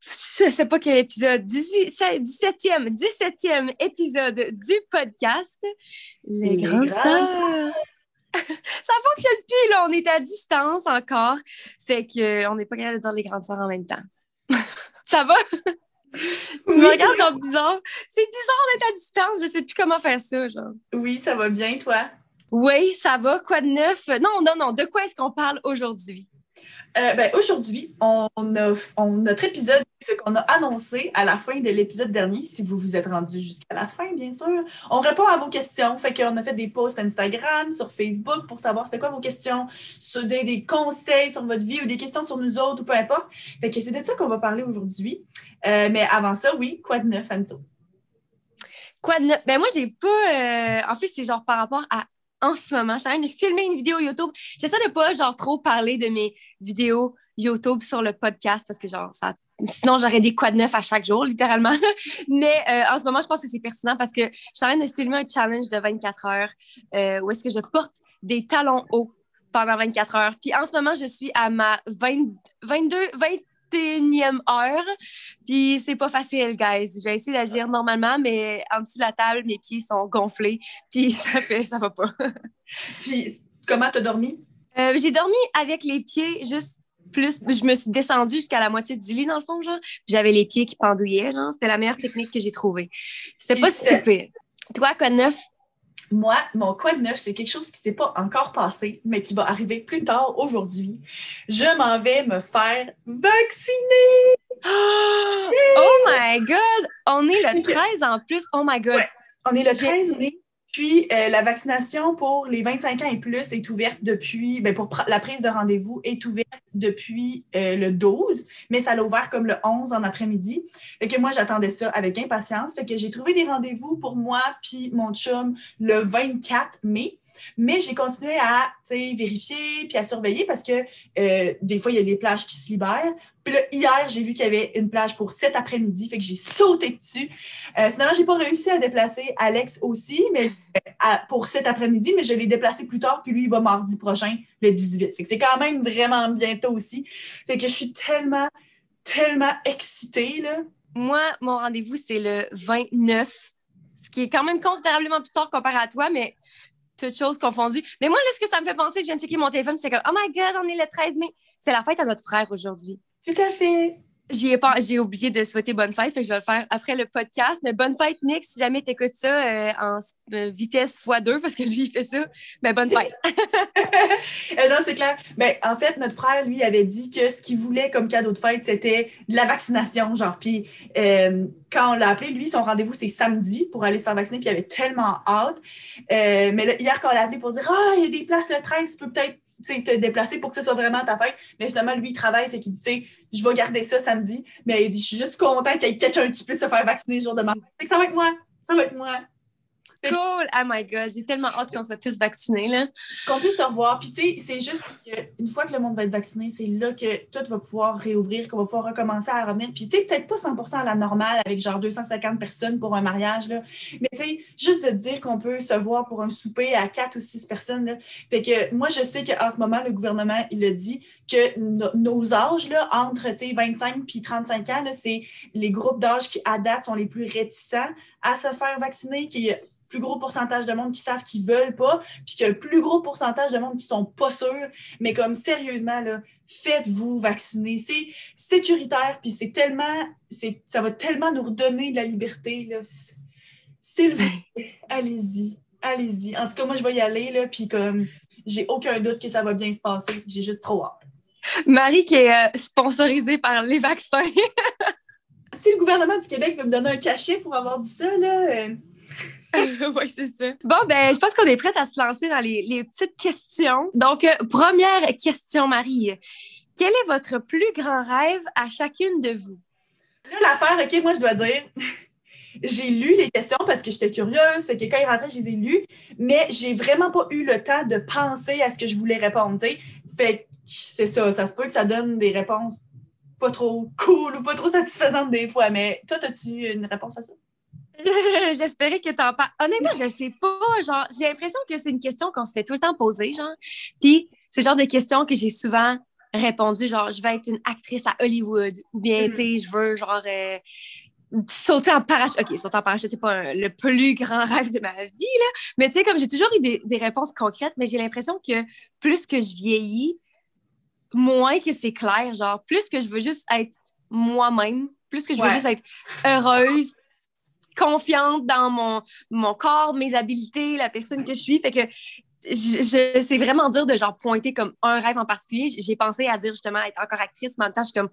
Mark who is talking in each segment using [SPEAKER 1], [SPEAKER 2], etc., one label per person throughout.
[SPEAKER 1] je sais pas quel épisode, 18, 17e, 17e épisode du podcast Les, Grandes, Sœurs. Ça fonctionne plus, là. On est à distance encore. Fait qu'on n'est pas capable de dire les Grandes Sœurs en même temps. Ça va? tu me regardes genre bizarre. C'est bizarre d'être à distance. Je sais plus comment faire ça, genre.
[SPEAKER 2] Oui, ça va bien, toi?
[SPEAKER 1] Oui, ça va. Quoi de neuf? Non, non, non. De quoi est-ce qu'on parle aujourd'hui?
[SPEAKER 2] Euh, ben, aujourd'hui, on a, notre épisode, ce qu'on a annoncé à la fin de l'épisode dernier, si vous vous êtes rendu jusqu'à la fin, bien sûr. On répond à vos questions. Fait qu'on a fait des posts Instagram, sur Facebook pour savoir c'était quoi vos questions, sur des, conseils sur votre vie ou des questions sur nous autres ou peu importe. Fait que c'est de ça qu'on va parler aujourd'hui. Euh, mais avant ça, oui, quoi de neuf, Anto?
[SPEAKER 1] Quoi de neuf? Ben moi, j'ai pas. Euh, en fait, c'est genre par rapport à en ce moment. Je suis en train de filmer une vidéo YouTube. J'essaie de pas genre trop parler de mes vidéos YouTube sur le podcast parce que genre ça sinon j'aurais des quoi de neuf à chaque jour littéralement. Mais euh, en ce moment, je pense que c'est pertinent parce que je suis en train de filmer un challenge de 24 heures euh, où est-ce que je porte des talons hauts pendant 24 heures. Puis en ce moment, je suis à ma 20, 22 21e heure. Puis c'est pas facile, guys. Je vais essayer d'agir normalement, mais en dessous de la table, mes pieds sont gonflés. Puis ça fait, ça va pas.
[SPEAKER 2] puis comment t'as dormi?
[SPEAKER 1] Euh, j'ai dormi avec les pieds juste plus. Je me suis descendue jusqu'à la moitié du lit, dans le fond, genre. J'avais les pieds qui pendouillaient, genre. C'était la meilleure technique que j'ai trouvée. C'était pas si. Toi, quoi de neuf?
[SPEAKER 2] Moi, mon quoi de neuf, c'est quelque chose qui ne s'est pas encore passé, mais qui va arriver plus tard aujourd'hui. Je m'en vais me faire vacciner!
[SPEAKER 1] Oh my God! On est le 13 en plus. Oh my God!
[SPEAKER 2] on est le 13 mai. Puis, euh, la vaccination pour les 25 ans et plus est ouverte depuis, ben pour la prise de rendez-vous est ouverte depuis euh, le 12, mais ça l'a ouvert comme le 11 en après-midi. Fait que moi, j'attendais ça avec impatience. Fait que j'ai trouvé des rendez-vous pour moi puis mon chum le 24 mai. Mais j'ai continué à vérifier puis à surveiller parce que euh, des fois, il y a des plages qui se libèrent. Puis là, hier, j'ai vu qu'il y avait une plage pour cet après-midi, fait que j'ai sauté dessus. Euh, finalement, j'ai pas réussi à déplacer Alex aussi, mais euh, pour cet après-midi, mais je l'ai déplacé plus tard, puis lui, il va mardi prochain, le 18. Fait que c'est quand même vraiment bientôt aussi. Fait que je suis tellement, tellement excitée, là.
[SPEAKER 1] Moi, mon rendez-vous, c'est le 29, ce qui est quand même considérablement plus tard comparé à toi, mais toutes choses confondues. Mais moi, là, ce que ça me fait penser, je viens de checker mon téléphone, c'est comme, oh my God, on est le 13 mai. C'est la fête à notre frère aujourd'hui.
[SPEAKER 2] Tout à fait.
[SPEAKER 1] J'ai oublié de souhaiter bonne fête, fait que je vais le faire après le podcast. Mais bonne fête, Nick, si jamais tu écoutes ça euh, en euh, vitesse x2, parce que lui, il fait ça, mais ben, bonne fête.
[SPEAKER 2] Euh, non, c'est clair. Mais ben, en fait, notre frère, lui, avait dit que ce qu'il voulait comme cadeau de fête, c'était de la vaccination, genre. Puis quand on l'a appelé, lui, son rendez-vous, c'est samedi pour aller se faire vacciner, puis il avait tellement hâte. mais là, hier, quand on l'a appelé pour dire Ah, il y a des places le 13, tu peux peut-être te déplacer pour que ce soit vraiment ta fête. Mais finalement, lui, il travaille, fait qu'il dit, tu sais, je vais garder ça samedi. Mais il dit, je suis juste content qu'il y ait quelqu'un qui puisse se faire vacciner le jour de ma fête. Fait que ça va être moi. Ça va être moi.
[SPEAKER 1] Cool! Oh my God, j'ai tellement hâte qu'on soit tous vaccinés. là.
[SPEAKER 2] Qu'on puisse se revoir. Puis, tu sais, c'est juste qu'une fois que le monde va être vacciné, c'est là que tout va pouvoir réouvrir, qu'on va pouvoir recommencer à revenir. Puis, tu sais, peut-être pas 100% à la normale avec genre 250 personnes pour un mariage, là. Mais, tu sais, juste de dire qu'on peut se voir pour un souper à 4 ou 6 personnes, là. Fait que moi, je sais qu'en ce moment, le gouvernement, il a dit que nos âges, là, entre, tu sais, 25 puis 35 ans, c'est les groupes d'âge qui, à date, sont les plus réticents à se faire vacciner, qui plus gros pourcentage de monde qui savent qu'ils veulent pas, puis qu'il y a un plus gros pourcentage de monde qui sont pas sûrs. Mais comme sérieusement, là, faites-vous vacciner. C'est sécuritaire, puis c'est tellement, c'est, ça va tellement nous redonner de la liberté. Là. S'il vous plaît, allez-y, allez-y. En tout cas, moi, je vais y aller, là, puis comme j'ai aucun doute que ça va bien se passer. J'ai juste trop hâte.
[SPEAKER 1] Marie qui est euh, sponsorisée par les vaccins.
[SPEAKER 2] si le gouvernement du Québec veut me donner un cachet pour avoir dit ça, là, euh,
[SPEAKER 1] oui, c'est ça. Bon, ben, je pense qu'on est prête à se lancer dans les, petites questions. Donc, euh, première question, Marie. Quel est votre plus grand rêve à chacune de vous?
[SPEAKER 2] Là, l'affaire, OK, moi, je dois dire, j'ai lu les questions parce que j'étais curieuse, fait que quand il rentrait, je les ai lues, mais j'ai vraiment pas eu le temps de penser à ce que je voulais répondre. sais. Fait que c'est ça, ça se peut que ça donne des réponses pas trop cool ou pas trop satisfaisantes des fois, mais toi, as-tu une réponse à ça?
[SPEAKER 1] J'espérais que t'en parles. Honnêtement, je sais pas. Genre, j'ai l'impression que c'est une question qu'on se fait tout le temps poser, genre. Puis, c'est le genre de questions que j'ai souvent répondu, genre, je vais être une actrice à Hollywood. Ou bien, mm-hmm. tu sais, je veux, genre, euh, sauter en parachute. OK, sauter en parachute, c'est pas le plus grand rêve de ma vie, là. Mais tu sais, comme j'ai toujours eu des, des réponses concrètes, mais j'ai l'impression que plus que je vieillis, moins que c'est clair. Genre, plus que je veux juste être moi-même, plus que je veux juste être heureuse, confiante dans mon, mon corps, mes habiletés, la personne que je suis. Fait que je, c'est vraiment dur de genre pointer comme un rêve en particulier. J'ai pensé à dire justement être encore actrice, mais en même temps, je suis comme,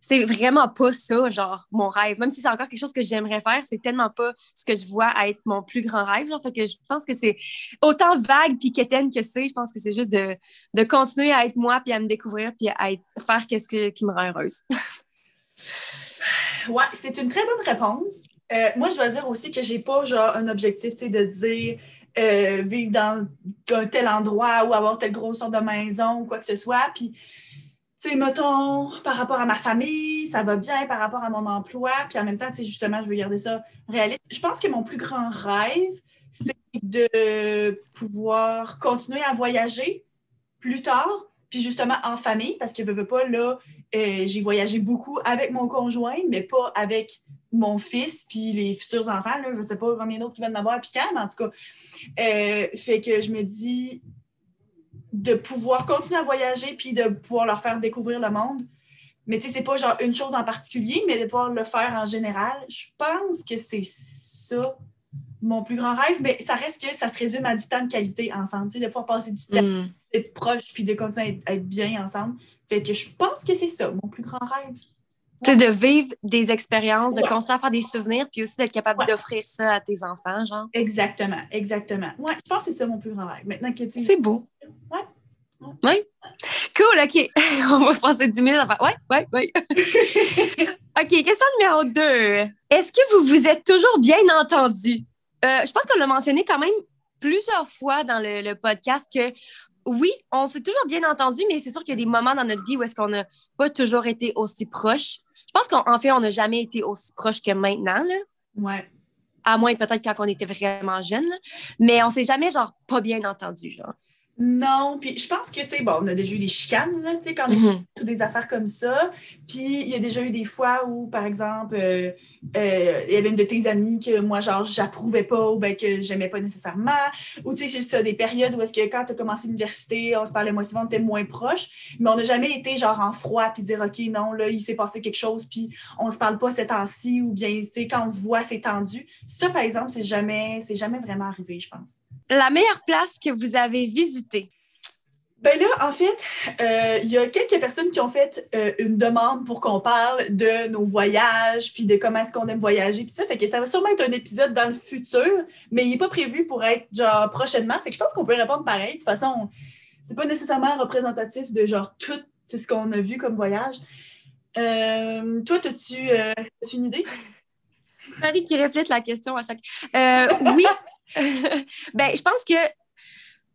[SPEAKER 1] c'est vraiment pas ça, genre, mon rêve. Même si c'est encore quelque chose que j'aimerais faire, c'est tellement pas ce que je vois à être mon plus grand rêve. Genre, fait que je pense que c'est autant vague puis que c'est. Je pense que c'est juste de, de, continuer à être moi puis à me découvrir puis à faire qu'est-ce que, qui me rend heureuse.
[SPEAKER 2] ouais, c'est une très bonne réponse. Euh, moi, je dois dire aussi que j'ai pas genre un objectif, tu de dire euh, vivre dans un tel endroit ou avoir telle grosseur de maison ou quoi que ce soit. Puis, tu sais, mettons, par rapport à ma famille, ça va bien par rapport à mon emploi. Puis en même temps, tu sais, justement, je veux garder ça réaliste. Je pense que mon plus grand rêve, c'est de pouvoir continuer à voyager plus tard, puis justement en famille, parce que veux, veux pas, là, euh, j'ai voyagé beaucoup avec mon conjoint, mais pas avec mon fils, puis les futurs enfants. Là, je ne sais pas combien d'autres qui viennent m'avoir puis quand, mais en tout cas. Euh, fait que je me dis de pouvoir continuer à voyager puis de pouvoir leur faire découvrir le monde. Mais tu sais, c'est pas genre une chose en particulier, mais de pouvoir le faire en général. Je pense que c'est ça mon plus grand rêve, mais ça reste que ça se résume à du temps de qualité ensemble, tu sais, de pouvoir passer du temps, mm. d'être proche, puis de continuer à être, bien ensemble. Fait que je pense que c'est ça, mon plus grand rêve.
[SPEAKER 1] C'est de vivre des expériences, de à faire des souvenirs, puis aussi d'être capable d'offrir ça à tes enfants, genre.
[SPEAKER 2] Exactement, exactement. Ouais, je pense que c'est ça mon plus grand rêve. Maintenant que tu.
[SPEAKER 1] C'est beau. Ouais. Oui. Cool, OK. On va passer 10 minutes à Ouais, ouais, ouais. OK, question numéro 2. Est-ce que vous vous êtes toujours bien entendu? Euh, je pense qu'on l'a mentionné quand même plusieurs fois dans le, le podcast que oui, on s'est toujours bien entendu, mais c'est sûr qu'il y a des moments dans notre vie où est-ce qu'on n'a pas toujours été aussi proches. Je pense qu'en fait, on n'a jamais été aussi proche que maintenant. Là.
[SPEAKER 2] Ouais.
[SPEAKER 1] À moins peut-être quand on était vraiment jeune. Mais on s'est jamais, genre, pas bien entendu, genre.
[SPEAKER 2] Non, puis je pense que, tu sais, bon, on a déjà eu des chicanes, tu sais, quand on a mm des affaires comme ça. Puis il y a déjà eu des fois où, par exemple, euh, euh, il y avait une de tes amies que moi, genre, j'approuvais pas ou ben, que j'aimais pas nécessairement. Ou, tu sais, c'est ça, des périodes où est-ce que quand tu as commencé l'université, on se parlait moins souvent, on était moins proches, mais on n'a jamais été, genre, en froid, puis dire, OK, non, là, il s'est passé quelque chose, puis on se parle pas ces temps-ci, ou bien, tu sais, quand on se voit, c'est tendu. Ça, par exemple, c'est jamais, c'est jamais vraiment arrivé, je pense
[SPEAKER 1] la meilleure place que vous avez visitée?
[SPEAKER 2] Ben là, en fait, euh, il y a quelques personnes qui ont fait euh, une demande pour qu'on parle de nos voyages, puis de comment est-ce qu'on aime voyager, puis ça. Fait que ça va sûrement être un épisode dans le futur, mais il n'est pas prévu pour être genre prochainement. Fait que je pense qu'on peut répondre pareil. De toute façon, c'est pas nécessairement représentatif de genre tout ce qu'on a vu comme voyage. Euh, toi, as-tu une idée?
[SPEAKER 1] Marie qui reflète la question à chaque. oui, ben, je pense que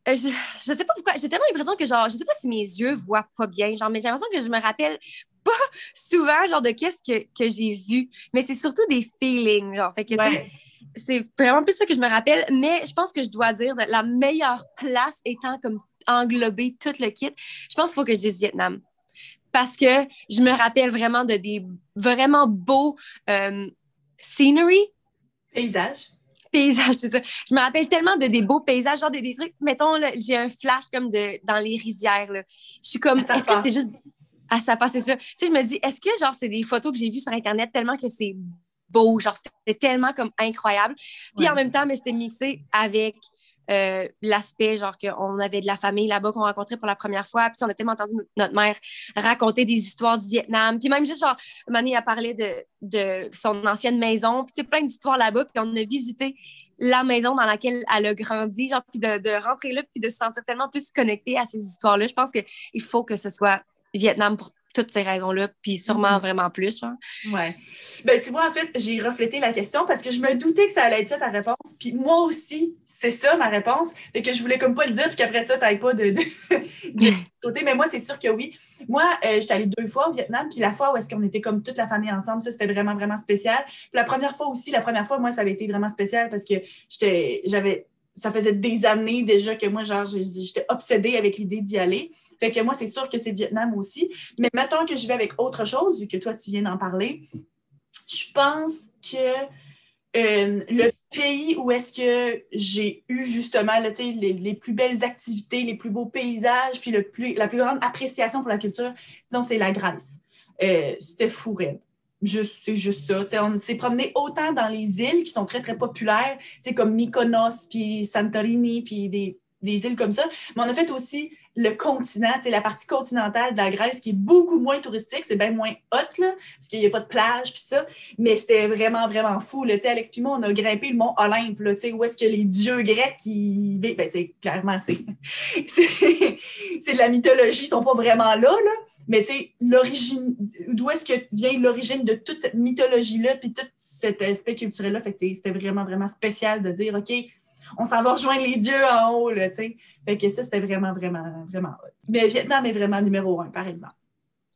[SPEAKER 1] euh, je, je sais pas pourquoi, j'ai tellement l'impression que genre, je sais pas si mes yeux voient pas bien, genre, mais j'ai l'impression que je me rappelle pas souvent, genre, de qu'est-ce que, que j'ai vu, mais c'est surtout des feelings, genre, fait que, c'est vraiment plus ça que je me rappelle, mais je pense que je dois dire la meilleure place étant comme englober tout le kit, je pense qu'il faut que je dise Vietnam. Parce que je me rappelle vraiment de des vraiment beaux euh, scenery.
[SPEAKER 2] Paysages
[SPEAKER 1] paysages, c'est ça. Je me rappelle tellement de des beaux paysages, genre des, trucs. Mettons, j'ai un flash comme de dans les rizières. Là. Je suis comme, est-ce que c'est juste. Ah, ça passe, c'est ça. Tu sais, je me dis, est-ce que, genre, c'est des photos que j'ai vues sur Internet tellement que c'est beau, genre, c'était tellement comme incroyable. Puis en même temps, mais c'était mixé avec euh, l'aspect, genre qu'on avait de la famille là-bas qu'on rencontrait pour la première fois. Puis on a tellement entendu notre mère raconter des histoires du Vietnam. Puis même juste, genre, Mané a parlé de, de son ancienne maison. Puis plein d'histoires là-bas. Puis on a visité la maison dans laquelle elle a grandi, genre, puis de, de rentrer là, puis de se sentir tellement plus connecté à ces histoires-là. Je pense qu'il faut que ce soit Vietnam pour toutes ces raisons-là, puis sûrement
[SPEAKER 2] Mhm.
[SPEAKER 1] vraiment plus. Genre.
[SPEAKER 2] Ouais. Ben, tu vois, en fait, j'ai reflété la question parce que je me doutais que ça allait être ça ta réponse. Puis moi aussi, c'est ça ma réponse. Fait que je voulais comme pas le dire, puis qu'après ça, t'ailles pas de, de, de côté. Mais moi, c'est sûr que oui. Moi, euh, j'étais allée deux fois au Vietnam, puis la fois où est-ce qu'on était comme toute la famille ensemble, ça, c'était vraiment, vraiment spécial. Puis la première fois aussi, la première fois, moi, ça avait été vraiment spécial parce que j'étais, j'avais, ça faisait des années déjà que moi, genre, j'étais obsédée avec l'idée d'y aller. Fait que moi, c'est sûr que c'est Vietnam aussi. Mais mettons que je vais avec autre chose, vu que toi, tu viens d'en parler. Je pense que euh, le pays où est-ce que j'ai eu justement les plus belles activités, les plus beaux paysages, puis le plus, la plus grande appréciation pour la culture, disons, c'est la Grèce. Euh, C'était fou raide. Juste, c'est juste ça. Tu sais, on s'est promené autant dans les îles qui sont très, très populaires, comme Mykonos, puis Santorini, puis des, des îles comme ça. Mais on a fait aussi le continent, la partie continentale de la Grèce qui est beaucoup moins touristique, c'est bien moins hot, là, parce qu'il n'y a pas de plage, puis ça. Mais c'était vraiment, vraiment fou. Là. Alex puis moi, on a grimpé le mont Olympe, là, où est-ce que les dieux grecs qui vivent. Ben, clairement, c'est, c'est, de la mythologie, ils sont pas vraiment là, là. Mais tu sais, l'origine, d'où est-ce que vient l'origine de toute cette mythologie-là, puis tout cet aspect culturel-là. Fait que c'était vraiment, vraiment spécial de dire, OK, on s'en va rejoindre les dieux en haut, tu sais. Fait que ça, c'était vraiment, vraiment, vraiment hot. Mais Vietnam est vraiment numéro un, par exemple.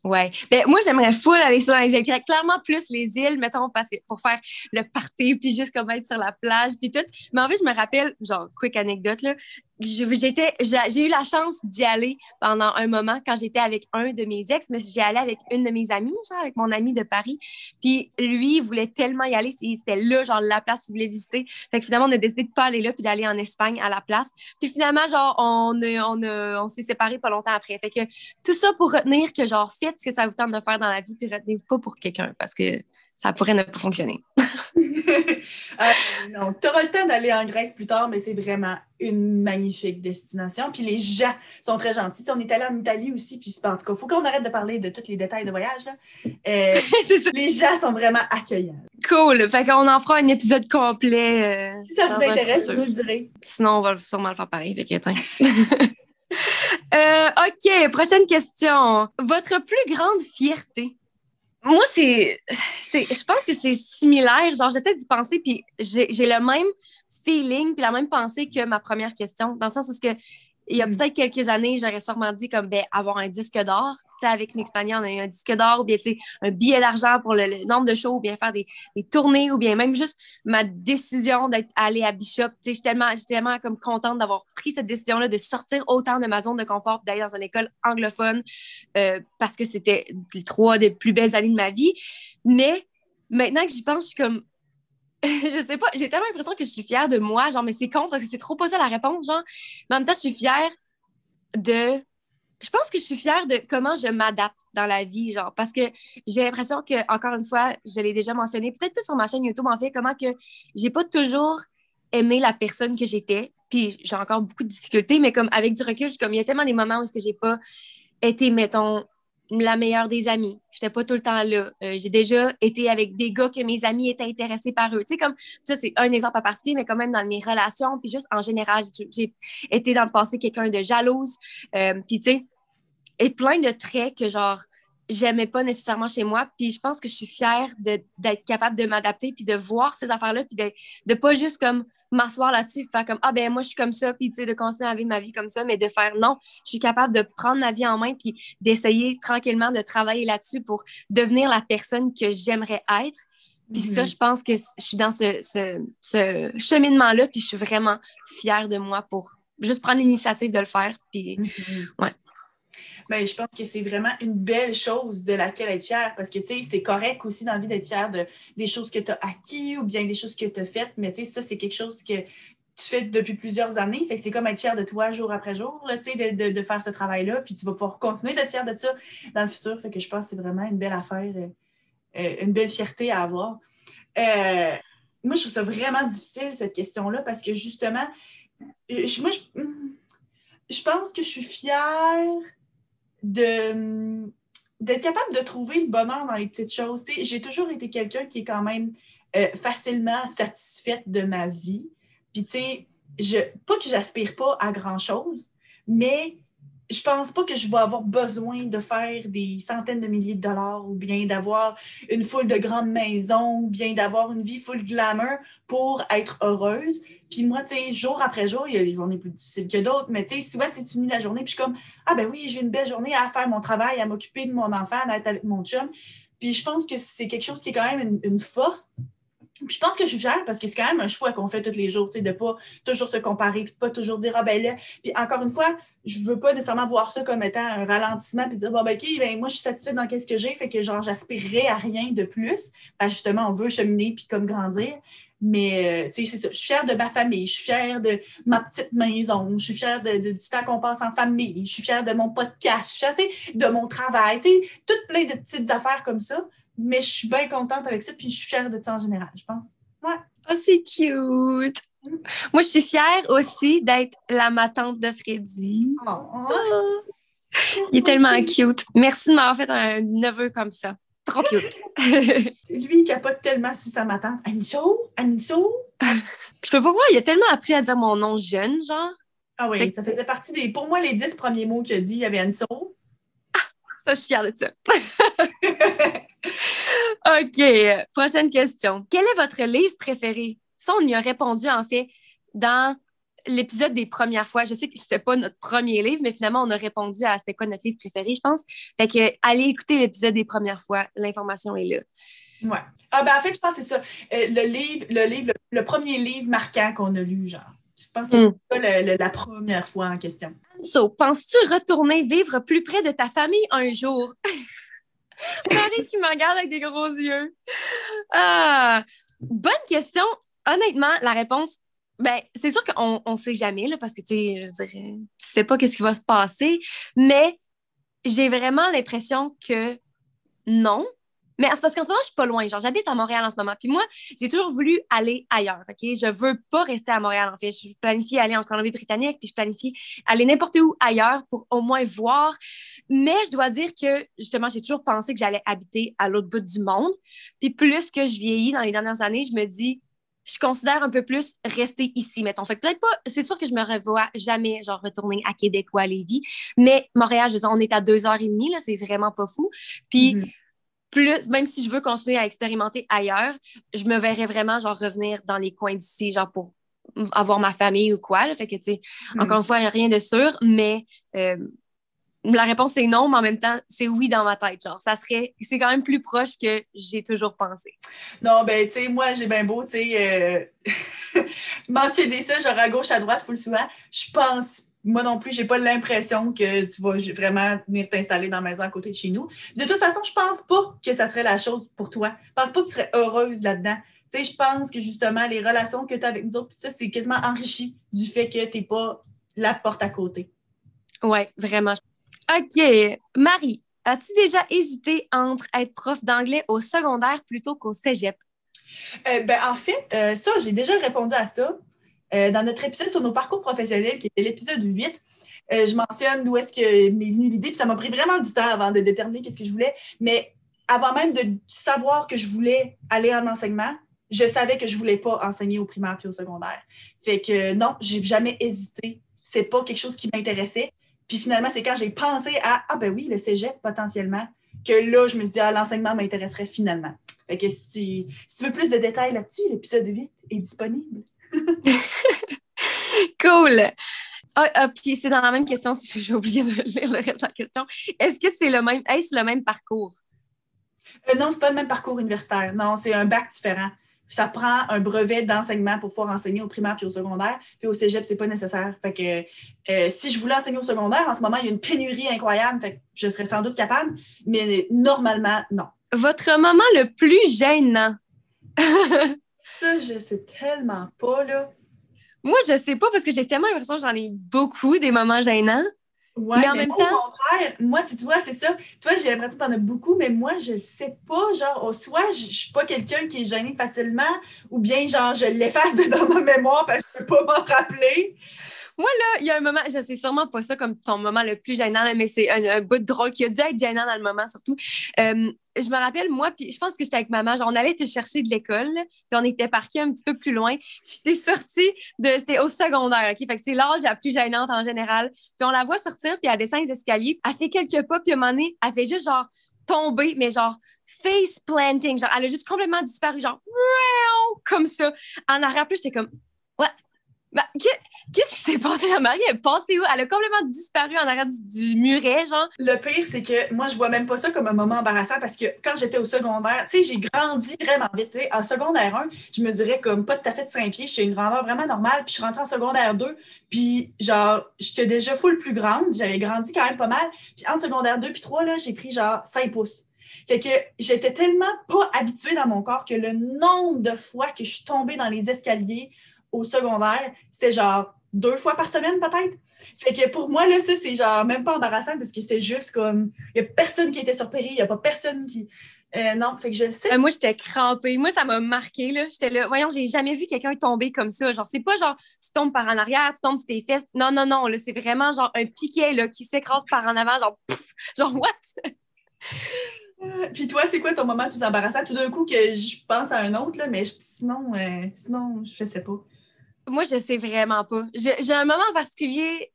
[SPEAKER 1] Ouais. Ben, moi, j'aimerais full aller sur les îles. Clairement, plus les îles, mettons, parce que pour faire le party, puis juste comme être sur la plage, puis tout. Mais en fait, je me rappelle, genre, quick anecdote, là, j'ai eu la chance d'y aller pendant un moment quand j'étais avec un de mes ex, mais j'y allais avec une de mes amies, genre, avec mon ami de Paris. Puis lui, il voulait tellement y aller, c'était là, genre, la place qu'il voulait visiter. Fait que finalement, on a décidé de pas aller là, puis d'aller en Espagne à la place. Puis finalement, genre, on, on, on s'est séparés pas longtemps après. Fait que tout ça pour retenir que, genre, faites ce que ça vous tente de faire dans la vie, puis retenez-vous pas pour quelqu'un, parce que ça pourrait ne pas fonctionner.
[SPEAKER 2] Euh, non, tu auras le temps d'aller en Grèce plus tard, mais c'est vraiment une magnifique destination. Puis les gens sont très gentils. On est allé en Italie aussi, puis en tout cas, il faut qu'on arrête de parler de tous les détails de voyage. là. Euh,
[SPEAKER 1] ça.
[SPEAKER 2] les gens sont vraiment accueillants.
[SPEAKER 1] Cool. Fait qu'on en fera un épisode complet. euh,
[SPEAKER 2] Si ça vous intéresse,
[SPEAKER 1] futur.
[SPEAKER 2] vous nous le direz.
[SPEAKER 1] Sinon, on va sûrement le faire pareil. Fait. Euh, OK, prochaine question. Votre plus grande fierté? Moi, c'est. c'est- Je pense que c'est similaire. Genre, j'essaie d'y penser, puis j'ai j'ai le même feeling, puis la même pensée que ma première question, dans le sens où ce que. Il y a peut-être quelques années, j'aurais sûrement dit comme ben, avoir un disque d'or. Avec Nixpania, on a eu un disque d'or, ou bien un billet d'argent pour le, nombre de shows, ou bien faire des, des tournées, ou bien même juste ma décision d'être allée à Bishop. Je suis tellement, tellement comme contente d'avoir pris cette décision-là de sortir autant de ma zone de confort d'aller dans une école anglophone euh, parce que c'était les trois des plus belles années de ma vie. Mais maintenant que j'y pense, je suis comme. je sais pas, j'ai tellement l'impression que je suis fière de moi, genre, mais c'est con parce que c'est trop pas ça la réponse, genre. Mais en même temps, je suis fière de. Je pense que je suis fière de comment je m'adapte dans la vie, genre, parce que j'ai l'impression que, encore une fois, je l'ai déjà mentionné, peut-être plus sur ma chaîne YouTube, en fait, comment que j'ai pas toujours aimé la personne que j'étais, puis j'ai encore beaucoup de difficultés, mais comme avec du recul, je comme, il y a tellement des moments où est-ce que j'ai pas été, mettons, la meilleure des amies. J'étais pas tout le temps là. Euh, j'ai déjà été avec des gars que mes amis étaient intéressés par eux. Tu sais, comme, ça, c'est un exemple à particulier, mais quand même dans mes relations, puis juste en général, j'ai- j'ai été dans le passé quelqu'un de jalouse. Euh, puis, tu sais, et plein de traits que, genre, j'aimais pas nécessairement chez moi. Puis je pense que je suis fière de- d'être capable de m'adapter, puis de voir ces affaires-là, puis de, de pas juste comme m'asseoir là-dessus, faire comme, ah ben moi, je suis comme ça, puis tu sais, de continuer à vivre ma vie comme ça, mais de faire non, je suis capable de prendre ma vie en main, puis d'essayer tranquillement de travailler là-dessus pour devenir la personne que j'aimerais être. Puis ça,
[SPEAKER 2] Mhm.
[SPEAKER 1] je pense que je suis dans ce, ce, ce cheminement-là, puis je suis vraiment fière de moi pour juste prendre l'initiative de le faire. Puis
[SPEAKER 2] Mhm.
[SPEAKER 1] Ouais.
[SPEAKER 2] Ben, je pense que c'est vraiment une belle chose de laquelle être fier parce que c'est correct aussi dans la d'être fier de, des choses que tu as acquis ou bien des choses que tu as faites, mais ça, c'est quelque chose que tu fais depuis plusieurs années. Fait que c'est comme être fier de toi jour après jour, là, de, de- de faire ce travail-là, puis tu vas pouvoir continuer d'être fier de ça dans le futur. Fait que je pense que c'est vraiment une belle affaire, euh, euh, une belle fierté à avoir. Euh, moi, je trouve ça vraiment difficile, cette question-là, parce que justement, moi, je, hum, je pense que je suis fière de d'être capable de trouver le bonheur dans les petites choses. J'ai toujours été quelqu'un qui est quand même euh, facilement satisfaite de ma vie. Puis, tu sais, pas que j'aspire pas à grand-chose, mais je pense pas que je vais avoir besoin de faire des centaines de milliers de dollars ou bien d'avoir une foule de grandes maisons ou bien d'avoir une vie full glamour pour être heureuse. Puis moi, tu sais, jour après jour, il y a des journées plus difficiles que d'autres, mais tu sais, souvent, tu finis la journée, puis je suis comme, ah ben oui, j'ai une belle journée à faire mon travail, à m'occuper de mon enfant, à être avec mon chum. Puis je pense que c'est quelque chose qui est quand même une, force. Je pense que je suis fière parce que c'est quand même un choix qu'on fait tous les jours, tu sais, de pas toujours se comparer, de pas toujours dire, ah ben là. Puis encore une fois, je veux pas nécessairement voir ça comme étant un ralentissement puis dire, bon, ben, OK, ben, moi, je suis satisfaite dans ce que j'ai, fait que genre, j'aspirerais à rien de plus. Ben, justement, on veut cheminer puis comme grandir. Mais, euh, tu sais, c'est ça. Je suis fière de ma famille, je suis fière de ma petite maison, je suis fière de, du temps qu'on passe en famille, je suis fière de mon podcast, je suis fière, de mon travail, tu sais, toutes plein de petites affaires comme ça. Mais je suis bien contente avec ça, puis je suis fière de ça en général, je pense. Ouais.
[SPEAKER 1] Oh, c'est cute! Moi, je suis fière aussi d'être la matante de Freddy. Oh. Oh. Il est tellement cute. Merci de m'avoir fait un neveu comme ça. Trop cute.
[SPEAKER 2] Lui, il capote tellement sur sa matante. Aniso? Aniso?
[SPEAKER 1] Je peux pas croire, il a tellement appris à dire mon nom jeune, genre.
[SPEAKER 2] Ah oui, ça faisait partie des. Pour moi, les dix premiers mots qu'il a dit, il y avait Aniso.
[SPEAKER 1] Ah, ça, je suis fière de ça. OK. Prochaine question. Quel est votre livre préféré? Ça, on y a répondu, en fait, dans l'épisode des premières fois. Je sais que c'était pas notre premier livre, mais finalement, on a répondu à c'était quoi notre livre préféré, je pense. Fait que allez écouter l'épisode des premières fois. L'information est là.
[SPEAKER 2] Ouais. Ah, ben, en fait, je pense que c'est ça. Euh, le livre, le livre, le, premier livre marquant qu'on a lu, genre. Je pense que c'est mm. la première fois en question.
[SPEAKER 1] So, penses-tu retourner vivre plus près de ta famille un jour? Marie qui me regarde avec des gros yeux. Ah, bonne question. Honnêtement, la réponse, ben, c'est sûr qu'on ne sait jamais, là, parce que, je dirais, tu sais pas qu'est-ce qui va se passer, mais j'ai vraiment l'impression que non. Mais c'est parce qu'en ce moment, je suis pas loin. Genre, j'habite à Montréal en ce moment. Puis moi, j'ai toujours voulu aller ailleurs, OK? Je veux pas rester à Montréal, en fait. Je planifie aller en Colombie-Britannique, puis je planifie aller n'importe où ailleurs pour au moins voir. Mais je dois dire que, justement, j'ai toujours pensé que j'allais habiter à l'autre bout du monde. Puis plus que je vieillis dans les dernières années, je me dis, je considère un peu plus rester ici, mettons. Fait peut-être pas, c'est sûr que je me revois jamais, genre, retourner à Québec ou à Lévis, mais Montréal, je veux on est à deux heures et demie, là, c'est vraiment pas fou. Puis, mm-hmm. Plus, même si je veux continuer à expérimenter ailleurs, je me verrais vraiment, genre, revenir dans les coins d'ici, genre, pour avoir ma famille ou quoi, là. Fait que, tu sais, mm-hmm. encore une fois, rien de sûr, mais euh, la réponse est non, mais en même temps, c'est oui dans ma tête. Genre, ça serait, c'est quand même plus proche que j'ai toujours pensé.
[SPEAKER 2] Non, ben, tu sais, moi, j'ai bien beau, tu sais, euh... mentionner ça, genre à gauche, à droite, full souvent. Je pense, moi non plus, j'ai pas l'impression que tu vas vraiment venir t'installer dans la maison à côté de chez nous. De toute façon, je pense pas que ça serait la chose pour toi. Je pense pas que tu serais heureuse là-dedans. Tu sais, je pense que justement, les relations que tu as avec nous autres, ça, c'est quasiment enrichi du fait que tu n'es pas la porte à côté.
[SPEAKER 1] Oui, vraiment. OK. Marie, as-tu déjà hésité entre être prof d'anglais au secondaire plutôt qu'au cégep?
[SPEAKER 2] Euh, ben, en fait, euh, ça, j'ai déjà répondu à ça. Euh, dans notre épisode sur nos parcours professionnels, qui était l'épisode 8, je mentionne d'où est-ce que m'est venue l'idée, puis ça m'a pris vraiment du temps avant de déterminer qu'est-ce que je voulais. Mais avant même de savoir que je voulais aller en enseignement, je savais que je voulais pas enseigner au primaire puis au secondaire. Fait que non, j'ai jamais hésité. C'est pas quelque chose qui m'intéressait. Puis finalement, c'est quand j'ai pensé à Ah, ben oui, le cégep potentiellement, que là, je me suis dit Ah, l'enseignement m'intéresserait finalement. Fait que si, tu veux plus de détails là-dessus, l'épisode 8 est disponible.
[SPEAKER 1] cool! Ah, ah, puis c'est dans la même question, si j'ai oublié de lire le reste de la question. Est-ce que c'est le même, est-ce le même parcours?
[SPEAKER 2] Euh, non, c'est pas le même parcours universitaire. Non, c'est un bac différent ça prend un brevet d'enseignement pour pouvoir enseigner au primaire puis au secondaire. Puis au cégep, c'est pas nécessaire. Fait que euh, si je voulais enseigner au secondaire, en ce moment, il y a une pénurie incroyable. Fait que je serais sans doute capable, mais normalement, non.
[SPEAKER 1] Votre moment le plus gênant?
[SPEAKER 2] ça, je sais tellement pas, là.
[SPEAKER 1] Moi, je sais pas parce que j'ai tellement l'impression que j'en ai beaucoup des moments gênants.
[SPEAKER 2] Ouais, mais en même temps. Au contraire, moi, tu, vois, c'est ça. Toi, j'ai l'impression que tu en as beaucoup, mais moi, je sais pas. Genre, soit je, suis pas quelqu'un qui est gêné facilement, ou bien, genre, je l'efface de dans ma mémoire parce que je peux pas m'en rappeler.
[SPEAKER 1] Moi, là, il y a un moment, je sais sûrement pas ça comme ton moment le plus gênant, mais c'est un, bout de drôle qui a dû être gênant dans le moment, surtout. Euh, je me rappelle, moi, puis je pense que j'étais avec maman, genre, on allait te chercher de l'école, puis on était parqué un petit peu plus loin, puis t'es sortie de, c'était au secondaire, OK? Fait que c'est l'âge la plus gênante en général. Puis on la voit sortir, puis elle descend les escaliers, elle fait quelques pas, puis à un moment donné, elle fait juste genre tomber, mais genre face planting, genre, elle a juste complètement disparu, genre, comme ça. En arrière, plus, j'étais comme, ouais, bah, qu'est-ce qui s'est passé? Jean-Marie? Elle est passée où? Elle a complètement disparu en arrière du, muret, genre.
[SPEAKER 2] Le pire, c'est que moi, je vois même pas ça comme un moment embarrassant parce que quand j'étais au secondaire, tu sais, j'ai grandi vraiment vite. En secondaire 1, je me dirais comme pas tout à fait de 5 pieds. Je suis une grandeur vraiment normale. Puis je suis rentrée en secondaire 2. Puis genre, j'étais déjà full plus grande. J'avais grandi quand même pas mal. Puis entre secondaire 2 puis 3, là, j'ai pris genre 5 pouces. Fait que j'étais tellement pas habituée dans mon corps que le nombre de fois que je suis tombée dans les escaliers au secondaire, c'était genre deux fois par semaine peut-être. Fait que pour moi, là, ça, c'est genre même pas embarrassant parce que c'était juste comme, il n'y a personne qui était surpris, il n'y a pas personne qui... Euh, non, fait que je sais.
[SPEAKER 1] Euh, moi, j'étais crampée. Moi, ça m'a marqué, là. J'étais là, voyons, j'ai jamais vu quelqu'un tomber comme ça. Genre, c'est pas genre, tu tombes par en arrière, tu tombes sur tes fesses. Non, non, non, là, c'est vraiment genre un piquet, là, qui s'écrase par en avant, genre, genre, what?
[SPEAKER 2] Euh, puis toi, c'est quoi ton moment le plus embarrassant? Tout d'un coup que je pense à un autre, là, mais sinon, sinon, je sais pas.
[SPEAKER 1] Moi, je sais vraiment pas. J'ai un moment en particulier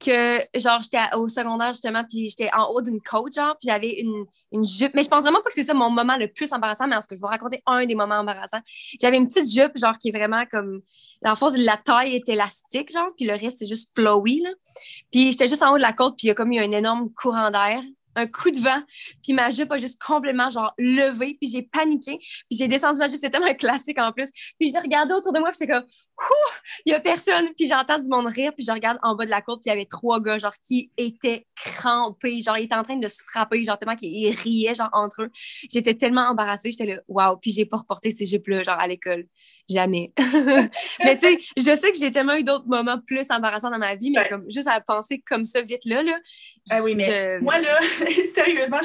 [SPEAKER 1] que, genre, j'étais au secondaire, justement, puis j'étais en haut d'une côte, genre, puis j'avais une, une, jupe. Mais je pense vraiment pas que c'est ça mon moment le plus embarrassant, mais en ce que je vais raconter un des moments embarrassants. J'avais une petite jupe, genre, qui est vraiment comme. Le fond, la taille est élastique, genre, puis le reste, c'est juste flowy, là. Puis j'étais juste en haut de la côte, puis il y a comme eu un énorme courant d'air un coup de vent, puis ma jupe a juste complètement genre levé, puis j'ai paniqué, puis j'ai descendu ma jupe, c'est tellement un classique en plus. Puis j'ai regardé autour de moi, puis c'est comme il y a personne, puis j'entends du monde rire, puis je regarde en bas de la côte, puis il y avait trois gars genre qui étaient crampés, genre ils étaient en train de se frapper, genre tellement qu'ils riaient genre entre eux. J'étais tellement embarrassée, j'étais là waouh, puis j'ai pas reporté ces jupes là genre à l'école jamais. mais tu sais, je sais que j'ai tellement eu d'autres moments plus embarrassants dans ma vie, mais comme juste à penser comme ça vite là, là.
[SPEAKER 2] Ah oui, mais moi là, sérieusement,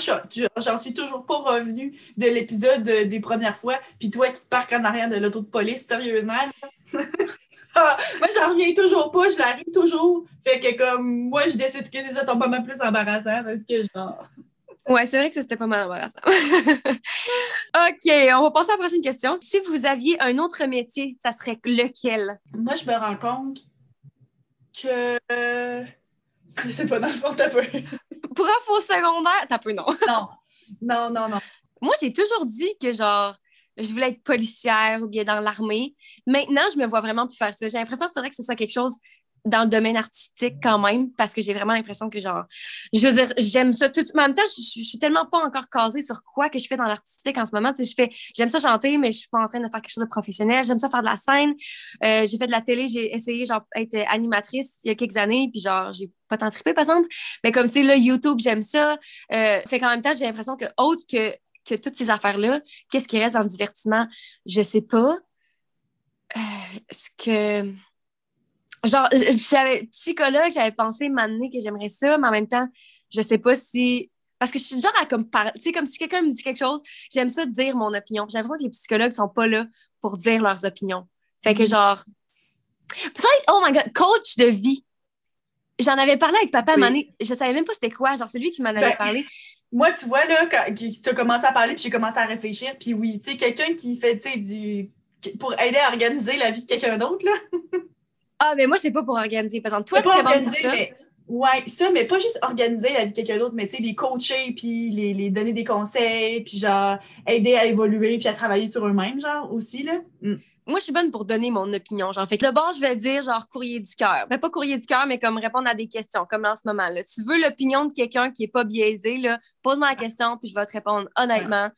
[SPEAKER 2] j'en suis toujours pas revenue de l'épisode des premières fois, puis toi qui te parques en arrière de l'auto de police, sérieusement. Ah, moi, j'en reviens toujours pas, je l'arrive toujours. Fait que comme moi, je décide que c'est ça ton moment plus embarrassant parce que genre.
[SPEAKER 1] Ouais, c'est vrai que c'était pas mal embarrassant. OK, on va passer à la prochaine question. Si vous aviez un autre métier, ça serait lequel?
[SPEAKER 2] Moi, je me rends compte que. Je sais pas, dans le fond, t'as peu.
[SPEAKER 1] Prof au secondaire, t'as peu, non.
[SPEAKER 2] non. Non, non, non.
[SPEAKER 1] Moi, j'ai toujours dit que, genre, je voulais être policière ou bien dans l'armée. Maintenant, je me vois vraiment plus faire ça. J'ai l'impression qu'il faudrait que ce soit quelque chose dans le domaine artistique quand même, parce que j'ai vraiment l'impression que, genre, je veux dire, j'aime ça. Tout, en même temps, je, suis tellement pas encore casée sur quoi que je fais dans l'artistique en ce moment. Je fais, j'aime ça chanter, mais je suis pas en train de faire quelque chose de professionnel. J'aime ça faire de la scène. Euh, j'ai fait de la télé, j'ai essayé, genre, être animatrice il y a quelques années, puis genre, j'ai pas tant trippé, par exemple. Mais comme, tu sais, là, YouTube, j'aime ça. Euh, fait qu'en même temps, j'ai l'impression que, autre que, que toutes ces affaires-là, qu'est-ce qui reste en divertissement? Je sais pas. Euh, ce que genre, j'avais psychologue, j'avais pensé m'amener que j'aimerais ça, mais en même temps, je sais pas si. Parce que je suis genre à comme Tu sais, comme si quelqu'un me dit quelque chose, j'aime ça dire mon opinion. J'ai l'impression que les psychologues sont pas là pour dire leurs opinions. Fait que mm-hmm. genre. Peut-être, oh my god, coach de vie. J'en avais parlé avec papa à un Je savais même pas c'était quoi. Genre, c'est lui qui m'en avait ben, parlé.
[SPEAKER 2] Moi, tu vois, là, quand tu as commencé à parler, puis j'ai commencé à réfléchir. Puis oui, tu sais, quelqu'un qui fait, tu sais, du. pour aider à organiser la vie de quelqu'un d'autre, là.
[SPEAKER 1] Ah, mais moi, c'est pas pour organiser. Par exemple, toi, tu sais bon pour ça.
[SPEAKER 2] Mais... Ouais, ça, mais pas juste organiser la vie de quelqu'un d'autre, mais tu sais, les coacher, puis les, les, donner des conseils, puis genre aider à évoluer, puis à travailler sur eux-mêmes, genre aussi, là. Mm.
[SPEAKER 1] Moi, je suis bonne pour donner mon opinion. Genre, fait que le bord, je vais dire genre courrier du cœur. Ben, pas courrier du cœur, mais comme répondre à des questions, comme en ce moment. Là. Tu veux l'opinion de quelqu'un qui est pas biaisé, là, pose-moi la question, puis je vais te répondre honnêtement,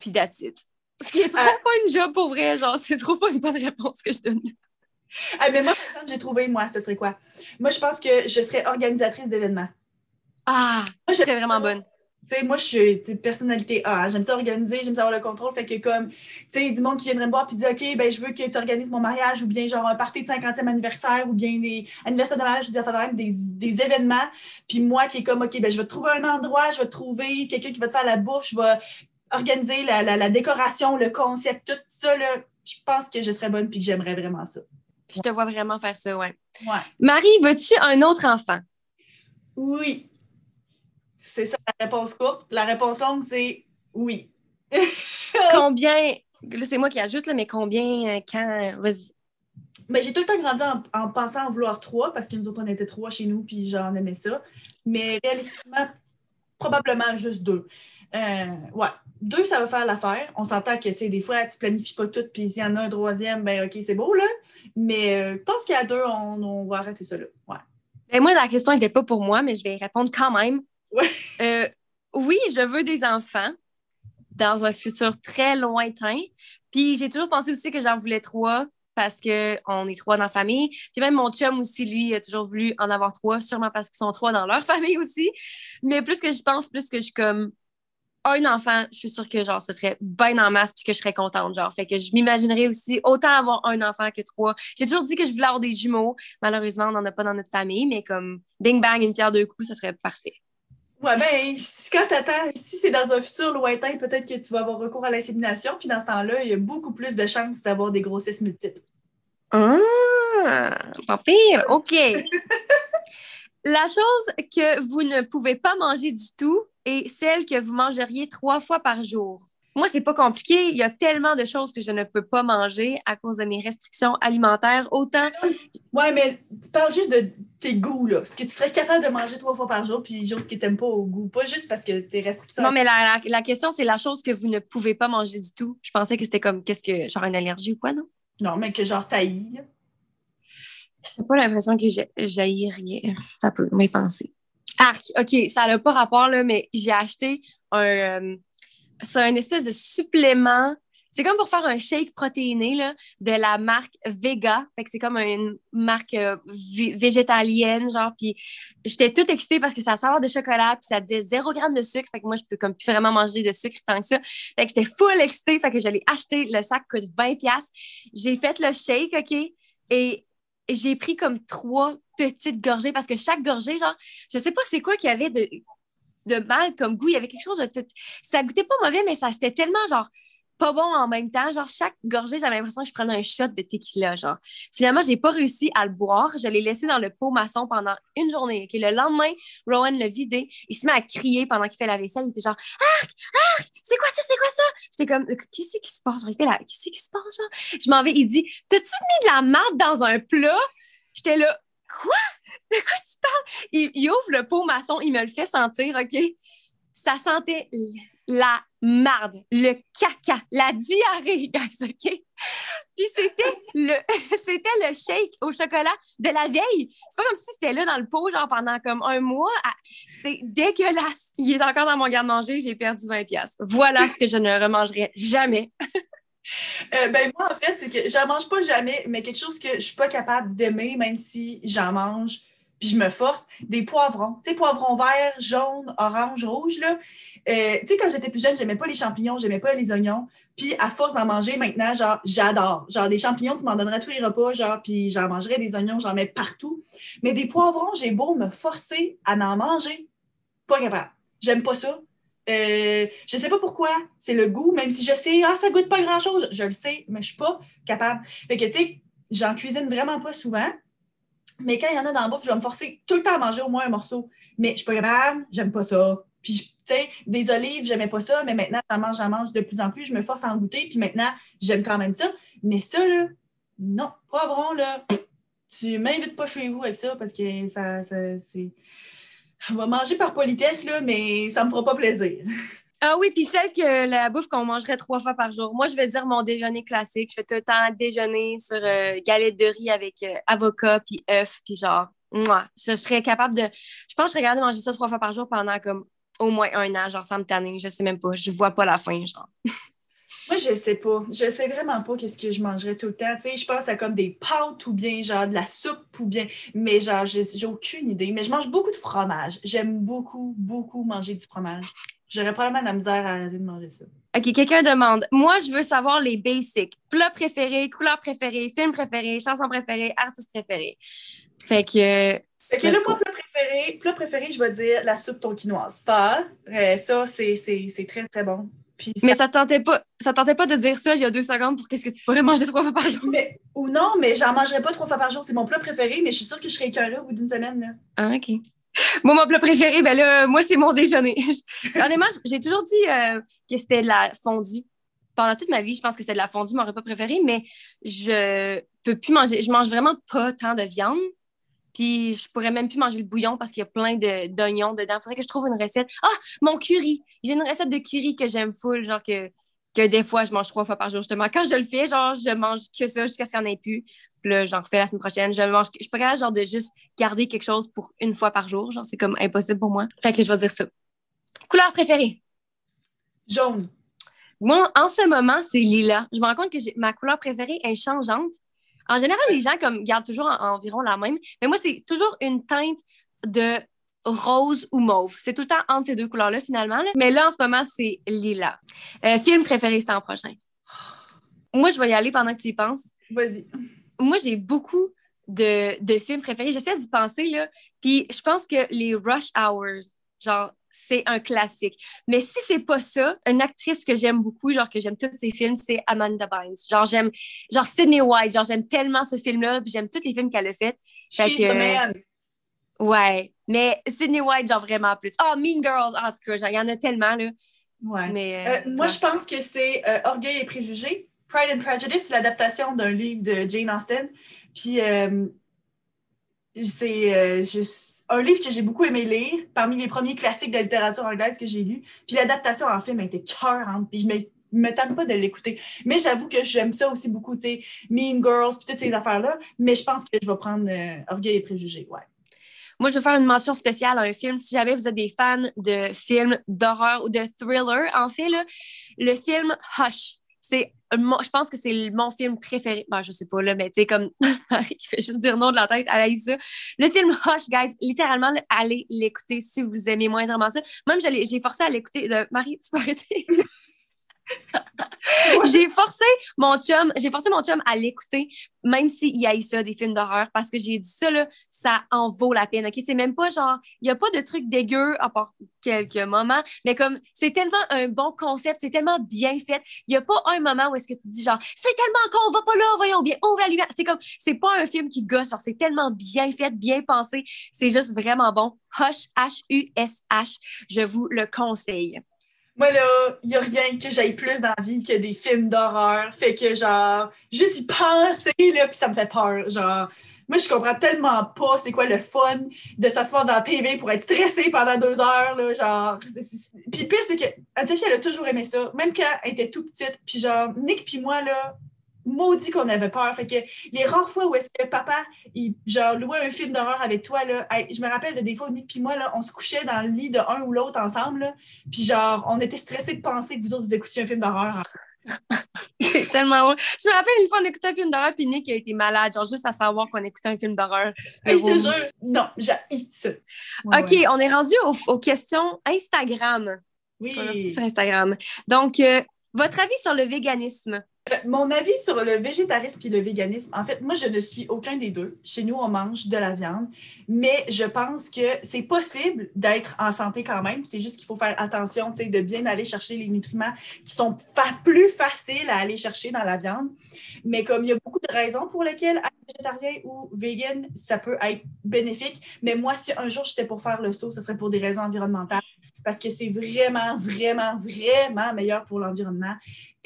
[SPEAKER 1] puis that's it. Ce qui est trop pas une job pour vrai, genre, c'est trop pas une bonne réponse que je donne.
[SPEAKER 2] Ah, mais moi, par exemple, j'ai trouvé, moi, ce serait quoi? Moi, je pense que je serais organisatrice d'événements.
[SPEAKER 1] Ah, je serais vraiment bonne.
[SPEAKER 2] Tu sais, moi, je suis personnalité A. Hein. J'aime ça organiser, j'aime ça avoir le contrôle. Fait que, comme, tu sais, du monde qui viendrait me voir puis dit OK, ben, je veux que tu organises mon mariage ou bien, genre, un party de 50e anniversaire ou bien des anniversaires de mariage, je dis, même des, des événements. Puis moi, qui est comme OK, ben, je vais te trouver un endroit, je vais te trouver quelqu'un qui va te faire la bouffe, je vais organiser la, la, la décoration, le concept, tout ça, là. Je pense que je serais bonne puis que j'aimerais vraiment ça.
[SPEAKER 1] Je te vois vraiment faire ça, ouais.
[SPEAKER 2] Ouais.
[SPEAKER 1] Marie, veux-tu un autre enfant?
[SPEAKER 2] Oui. C'est ça la réponse courte. La réponse longue, c'est oui.
[SPEAKER 1] combien, là, c'est moi qui ajoute, là, mais combien, euh, quand, vas-y.
[SPEAKER 2] Mais j'ai tout le temps grandi en, en pensant en vouloir trois parce que nous autres, on était trois chez nous, puis j'en aimais ça. Mais réalistiquement, probablement juste deux. Euh, ouais, deux, ça va faire l'affaire. On s'entend que, tu sais, des fois, tu planifies pas tout, puis s'il y en a un troisième, ben OK, c'est beau, là. Mais euh, je pense qu'il y a deux, on, on va arrêter ça là. Ouais.
[SPEAKER 1] Ben, moi, la question n'était pas pour moi, mais je vais y répondre quand même. Euh, oui, je veux des enfants dans un futur très lointain. Puis j'ai toujours pensé aussi que j'en voulais trois parce qu'on est trois dans la famille. Puis même mon chum aussi, lui, a toujours voulu en avoir trois, sûrement parce qu'ils sont trois dans leur famille aussi. Mais plus que je pense, plus que je suis comme un enfant, je suis sûre que genre ce serait bien en masse puis que je serais contente genre. Fait que je m'imaginerais aussi autant avoir un enfant que trois. J'ai toujours dit que je voulais avoir des jumeaux. Malheureusement, on n'en a pas dans notre famille, mais comme ding bang une pierre deux coups, ça serait parfait.
[SPEAKER 2] Ouais, ben, si- quand t'attends, si c'est dans un futur lointain, peut-être que tu vas avoir recours à l'insémination, puis dans ce temps-là, il y a beaucoup plus de chances d'avoir des grossesses multiples.
[SPEAKER 1] Ah, pas pire. OK. La chose que vous ne pouvez pas manger du tout est celle que vous mangeriez trois fois par jour. Moi, c'est pas compliqué. Il y a tellement de choses que je ne peux pas manger à cause de mes restrictions alimentaires. Autant,
[SPEAKER 2] Ouais, mais parle juste de tes goûts, là. Ce que tu serais capable de manger trois fois par jour, puis chose que t'aimes pas au goût. Pas juste parce que t'es restrictions.
[SPEAKER 1] non, mais la, la- la question, c'est la chose que vous ne pouvez pas manger du tout. Je pensais que c'était comme, qu'est-ce que, genre une allergie ou quoi, non?
[SPEAKER 2] Non, mais que genre taillis, là.
[SPEAKER 1] J'ai pas l'impression que j'ai j'haïs rien. Ça peut m'y penser. Arc, OK, ça n'a pas rapport, là, mais j'ai acheté un. euh, c'est un espèce de supplément. C'est comme pour faire un shake protéiné là, de la marque Vega. Fait que c'est comme une marque euh, vé- végétalienne, genre. Puis j'étais toute excitée parce que ça sort de chocolat, puis ça disait 0 g de sucre. Fait que moi, je peux comme plus vraiment manger de sucre tant que ça. Fait que j'étais full excitée. Fait que je l'ai acheté. Le sac coûte 20$. piastres. J'ai fait le shake, OK? Et j'ai pris comme trois petites gorgées parce que chaque gorgée, genre, je sais pas c'est quoi qu'il y avait de, de mal comme goût. Il y avait quelque chose de. Ça goûtait pas mauvais, mais ça c'était tellement genre pas bon en même temps. Genre, chaque gorgée, j'avais l'impression que je prenais un shot de tequila. Genre, finalement, j'ai pas réussi à le boire. Je l'ai laissé dans le pot maçon pendant une journée. OK? Le lendemain, Rowan l'a vidé. Il se met à crier pendant qu'il fait la vaisselle. Il était genre, Arc, Arc, c'est quoi ça, c'est quoi ça? J'étais comme, qu'est-ce qui se passe? Genre, la- Qu'est-ce qui se passe? Genre? Je m'en vais. Il dit, t'as-tu mis de la marde dans un plat? J'étais là, quoi? De quoi tu parles? Il, ouvre le pot maçon, il me le fait sentir, OK? Ça sentait la marde, le caca, la diarrhée, guys, OK? Puis c'était le, c'était le shake au chocolat de la veille. C'est pas comme si c'était là dans le pot, genre pendant comme un mois. Ah, C'est dégueulasse. Il est encore dans mon garde-manger, j'ai perdu 20 pièces. Voilà ce que je ne remangerai jamais.
[SPEAKER 2] Euh, ben, moi, en fait, c'est que j'en mange pas jamais, mais quelque chose que je suis pas capable d'aimer, même si j'en mange, puis je me force, des poivrons. Tu sais, poivrons verts, jaunes, orange, rouge, là. Euh, tu sais, quand j'étais plus jeune, j'aimais pas les champignons, j'aimais pas les oignons. Puis, à force d'en manger, maintenant, genre, j'adore. Genre, des champignons, tu m'en donnerais tous les repas, genre, puis j'en mangerais des oignons, j'en mets partout. Mais des poivrons, j'ai beau me forcer à en manger, pas capable. J'aime pas ça. Euh, je sais pas pourquoi, c'est le goût, même si je sais, ah, ça goûte pas grand chose, je le sais, mais je suis pas capable. Fait que, tu sais, j'en cuisine vraiment pas souvent, mais quand il y en a dans la bouffe, je vais me forcer tout le temps à manger au moins un morceau. Mais je suis pas capable, j'aime pas ça. Puis, tu sais, des olives, j'aimais pas ça, mais maintenant, j'en mange, j'en mange de plus en plus, je me force à en goûter, puis maintenant, j'aime quand même ça. Mais ça, là, non, poivron, là, tu m'invites pas chez vous avec ça parce que ça, ça c'est. On va manger par politesse, là, mais ça me fera pas plaisir.
[SPEAKER 1] Ah oui, puis celle que la bouffe qu'on mangerait trois fois par jour. Moi, je vais dire mon déjeuner classique. Je fais tout le temps déjeuner sur euh, galette de riz avec euh, avocat puis œuf, puis genre, moi, je serais capable de. Je pense que je serais capable de manger ça trois fois par jour pendant comme au moins un an, genre sans me tanner. Je sais même pas. Je vois pas la fin, genre.
[SPEAKER 2] Moi, je sais pas. Je sais vraiment pas qu'est-ce que je mangerais tout le temps. Tu sais, je pense à comme des pâtes ou bien genre de la soupe ou bien. Mais genre, j'ai aucune idée. Mais je mange beaucoup de fromage. J'aime beaucoup, beaucoup manger du fromage. J'aurais probablement de la misère à arrêter de manger ça.
[SPEAKER 1] OK, quelqu'un demande. Moi, je veux savoir les basics. Plat préféré, couleur préférée, film préféré, chanson préférée, artiste préféré. Fait que.
[SPEAKER 2] Fait que là, mon plat préféré, plat préféré, je vais dire la soupe tonkinoise. Pas. Euh, ça, c'est très, très bon. Puis
[SPEAKER 1] Mais
[SPEAKER 2] ça-
[SPEAKER 1] ça tentait pas, ça tentait pas de dire ça il y a deux secondes pour qu'est-ce que tu pourrais manger trois fois par jour.
[SPEAKER 2] mais- ou non, mais j'en mangerai pas trois fois par jour. C'est mon plat préféré, mais je suis sûre que je serais écœurée au bout d'une semaine. Là.
[SPEAKER 1] Ah, OK. Moi, mon plat préféré, ben là, moi, c'est mon déjeuner. Honnêtement, j'ai toujours dit euh, que c'était de la fondue. Pendant toute ma vie, je pense que c'est de la fondue, mon repas préféré, mais je peux plus manger. Je mange vraiment pas tant de viande. Puis je pourrais même plus manger le bouillon parce qu'il y a plein de- d'oignons dedans. Il faudrait que je trouve une recette. Ah, mon curry! J'ai une recette de curry que j'aime full, genre que, que des fois, je mange trois fois par jour, justement. Quand je le fais, genre, je mange que ça jusqu'à ce qu'il n'y en ait plus. Puis là, j'en refais la semaine prochaine. Je mange, je suis pas capable, genre, de juste garder quelque chose pour une fois par jour. Genre, c'est comme impossible pour moi. Fait que je vais dire ça. Couleur préférée?
[SPEAKER 2] Jaune.
[SPEAKER 1] Moi, en ce moment, c'est lila. Je me rends compte que ma couleur préférée est changeante. En général, les gens comme gardent toujours en- environ la même. Mais moi, c'est toujours une teinte de rose ou mauve. C'est tout le temps entre ces deux couleurs-là, finalement. là. Mais là, en ce moment, c'est lila. Euh, film préféré, c'est en prochain. Moi, je vais y aller pendant que tu y penses.
[SPEAKER 2] Vas-y.
[SPEAKER 1] Moi, j'ai beaucoup de, de films préférés. J'essaie d'y penser, là. Puis je pense que les Rush Hours, genre, c'est un classique. Mais si c'est pas ça, une actrice que j'aime beaucoup, genre que j'aime tous ses films, c'est Amanda Bynes. Genre, j'aime, genre Sydney White, genre j'aime tellement ce film-là, puis j'aime tous les films qu'elle a fait. Fait
[SPEAKER 2] She's
[SPEAKER 1] que-
[SPEAKER 2] the man.
[SPEAKER 1] Ouais. Mais Sydney White, genre vraiment plus. Oh, Mean Girls, en tout cas, genre, il y en a tellement, là.
[SPEAKER 2] Ouais.
[SPEAKER 1] Mais.
[SPEAKER 2] Euh,
[SPEAKER 1] euh,
[SPEAKER 2] moi,
[SPEAKER 1] ouais.
[SPEAKER 2] je pense que c'est euh, Orgueil et préjugés. Pride and Prejudice, c'est l'adaptation d'un livre de Jane Austen. Puis, c'est euh, un livre que j'ai beaucoup aimé lire, parmi les premiers classiques de littérature anglaise que j'ai lu. Puis, l'adaptation en film a été cœurante. Puis, je me, me tente pas de l'écouter. Mais j'avoue que j'aime ça aussi beaucoup, tu sais, Mean Girls, puis toutes ces affaires-là. Mais je pense que je vais prendre euh, Orgueil et préjugés, ouais.
[SPEAKER 1] Moi, je veux faire une mention spéciale à un film. Si jamais vous êtes des fans de films d'horreur ou de thriller, en fait, le film Hush. C'est je pense que c'est mon film préféré. Ben, je sais pas, là, mais tu sais, comme Marie fait juste dire non de la tête, elle a eu ça. Le film Hush, guys, littéralement, allez l'écouter si vous aimez moindrement ça. Même, j'ai forcé à l'écouter. Marie, tu peux arrêter? j'ai forcé mon chum, j'ai forcé mon chum à l'écouter, même s'il y a ça, des films d'horreur, parce que j'ai dit ça, là, ça en vaut la peine, OK? C'est même pas genre, il y a pas de trucs dégueux, à part quelques moments, mais comme, c'est tellement un bon concept, c'est tellement bien fait. Il y a pas un moment où est-ce que tu dis genre, c'est tellement con, on va pas là, voyons bien, ouvre la lumière. C'est comme, c'est pas un film qui gosse, genre, c'est tellement bien fait, bien pensé, c'est juste vraiment bon. Hush, H-U-S-H, je vous le conseille.
[SPEAKER 2] Moi, là, il a rien que j'aille plus dans la vie que des films d'horreur. Fait que, genre, juste y penser, là, puis ça me fait peur. Genre, moi, je comprends tellement pas c'est quoi le fun de s'asseoir dans la TV pour être stressé pendant deux heures, là, genre. Puis le pire, c'est que Anne-Sophie, elle a toujours aimé ça, même quand elle était tout petite. Puis genre, Nick puis moi, là, maudit qu'on avait peur. Fait que les rares fois où est-ce que papa, il, genre, louait un film d'horreur avec toi, là, hey, je me rappelle de des fois Nick puis moi, là, on se couchait dans le lit de un ou l'autre ensemble, là, puis genre, on était stressés de penser que vous autres, vous écoutiez un film d'horreur.
[SPEAKER 1] C'est tellement drôle. Je me rappelle une fois, on écoutait un film d'horreur, puis Nick a été malade, genre juste à savoir qu'on écoutait un film d'horreur.
[SPEAKER 2] Hey, je te jure, non, j'ai ça. Ouais,
[SPEAKER 1] OK,
[SPEAKER 2] ouais.
[SPEAKER 1] on est rendu aux, aux questions Instagram.
[SPEAKER 2] Oui.
[SPEAKER 1] sur Instagram. Donc, euh, votre avis sur le véganisme?
[SPEAKER 2] Euh, Mon avis sur le végétarisme et le véganisme, en fait, moi, je ne suis aucun des deux. Chez nous, on mange de la viande, mais je pense que c'est possible d'être en santé quand même. C'est juste qu'il faut faire attention, tu sais, de bien aller chercher les nutriments qui sont plus faciles à aller chercher dans la viande. Mais comme il y a beaucoup de raisons pour lesquelles être végétarien ou vegan, ça peut être bénéfique. Mais moi, si un jour j'étais pour faire le saut, ce serait pour des raisons environnementales. Parce que c'est vraiment, vraiment, vraiment meilleur pour l'environnement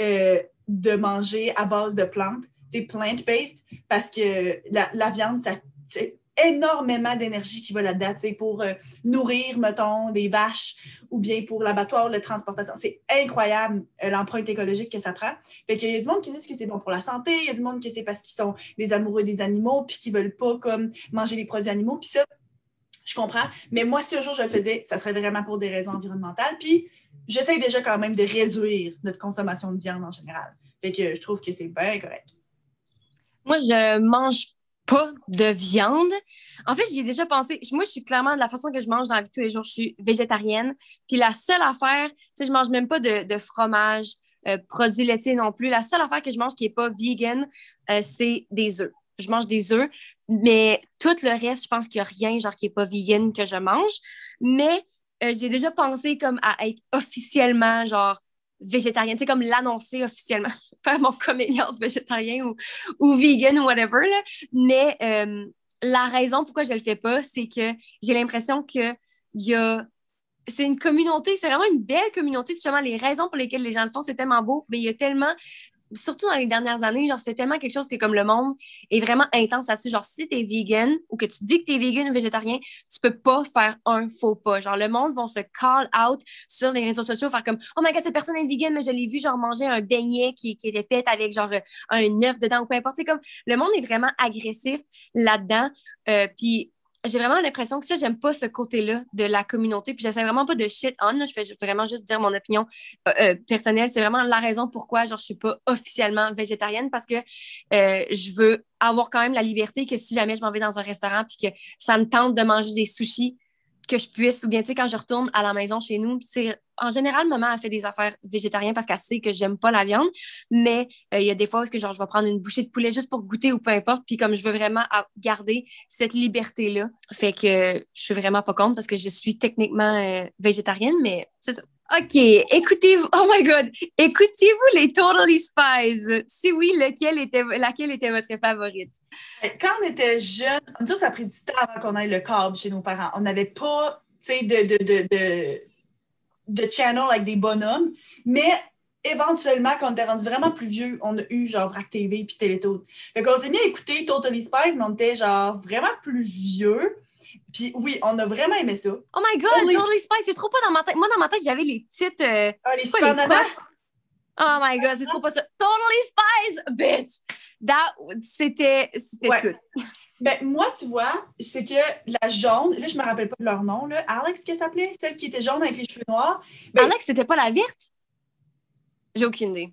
[SPEAKER 2] euh, de manger à base de plantes, c'est plant-based, parce que la, la viande, ça, c'est énormément d'énergie qui va là-dedans, pour euh, nourrir, mettons, des vaches ou bien pour l'abattoir, la transportation. C'est incroyable euh, l'empreinte écologique que ça prend. Fait qu'il y a du monde qui disent que c'est bon pour la santé, il y a du monde que c'est parce qu'ils sont des amoureux des animaux puis qu'ils veulent pas comme manger des produits animaux. Puis ça, je comprends. Mais moi, si un jour je le faisais, ça serait vraiment pour des raisons environnementales. Puis j'essaie déjà quand même de réduire notre consommation de viande en général. Fait que je trouve que c'est bien correct.
[SPEAKER 1] Moi, je mange pas de viande. En fait, j'y ai déjà pensé. Moi, je suis clairement de la façon que je mange dans la vie tous les jours, je suis végétarienne. Puis la seule affaire, tu sais, je mange même pas de, fromage, euh, produits laitiers non plus. La seule affaire que je mange qui est pas vegan, euh, c'est des œufs. Je mange des œufs, mais tout le reste, je pense qu'il y a rien genre qui est pas vegan que je mange. Mais euh, j'ai déjà pensé comme à être officiellement genre végétarienne, tu sais, comme l'annoncer officiellement, faire mon communiance végétarien ou, ou vegan ou whatever. Mais euh, la raison pourquoi je le fais pas, c'est que j'ai l'impression que y a c'est une communauté, c'est vraiment une belle communauté. Justement, les raisons pour lesquelles les gens le font, c'est tellement beau, mais il y a tellement surtout dans les dernières années, genre, c'est tellement quelque chose que comme le monde est vraiment intense là-dessus. Genre, si t'es vegan ou que tu dis que t'es vegan ou végétarien, tu peux pas faire un faux pas. Genre, le monde va se call out sur les réseaux sociaux, faire comme, oh my god, cette personne est vegan, mais je l'ai vu, genre, manger un beignet qui, qui était fait avec, genre, un œuf dedans ou peu importe. C'est comme, le monde est vraiment agressif là-dedans. Euh, puis j'ai vraiment l'impression que ça, j'aime pas ce côté-là de la communauté. Puis j'essaie vraiment pas de shit on. Je fais vraiment juste dire mon opinion euh, euh, personnelle. C'est vraiment la raison pourquoi genre, je suis pas officiellement végétarienne parce que euh, je veux avoir quand même la liberté que si jamais je m'en vais dans un restaurant puis que ça me tente de manger des sushis, que je puisse, ou bien, tu sais, quand je retourne à la maison chez nous, c'est en général, maman a fait des affaires végétariennes parce qu'elle sait que j'aime pas la viande, mais euh, il y a des fois où genre, je vais prendre une bouchée de poulet juste pour goûter ou peu importe, puis comme je veux vraiment garder cette liberté-là, fait que je suis vraiment pas contre parce que je suis techniquement euh, végétarienne, mais c'est ça. OK, écoutez-vous, oh my God, écoutiez-vous les Totally Spies? Si oui, était, laquelle était votre favorite?
[SPEAKER 2] Quand on était jeune, nous, ça a pris du temps avant qu'on aille le câble chez nos parents. On n'avait pas, tu sais, de, de, de, de, de channel avec des bonhommes, mais éventuellement, quand on était rendu vraiment plus vieux, on a eu genre VRAC TV puis Télétoon. Fait qu'on s'est mis à écouter Totally Spies, mais on était genre vraiment plus vieux. Puis oui, on a vraiment aimé ça.
[SPEAKER 1] Oh my god, Totally, Spice, c'est trop pas dans ma tête. Moi, dans ma tête, j'avais les petites. Euh,
[SPEAKER 2] ah, les nanas?
[SPEAKER 1] Oh my god, c'est trop pas ça. Totally Spice, bitch! C'était c'était tout.
[SPEAKER 2] Ben, moi, tu vois, c'est que la jaune, là, je me rappelle pas de leur nom, là. Alex, qu'elle s'appelait? Celle qui était jaune avec les cheveux noirs.
[SPEAKER 1] Ben, Alex, c'était pas la verte? J'ai aucune idée.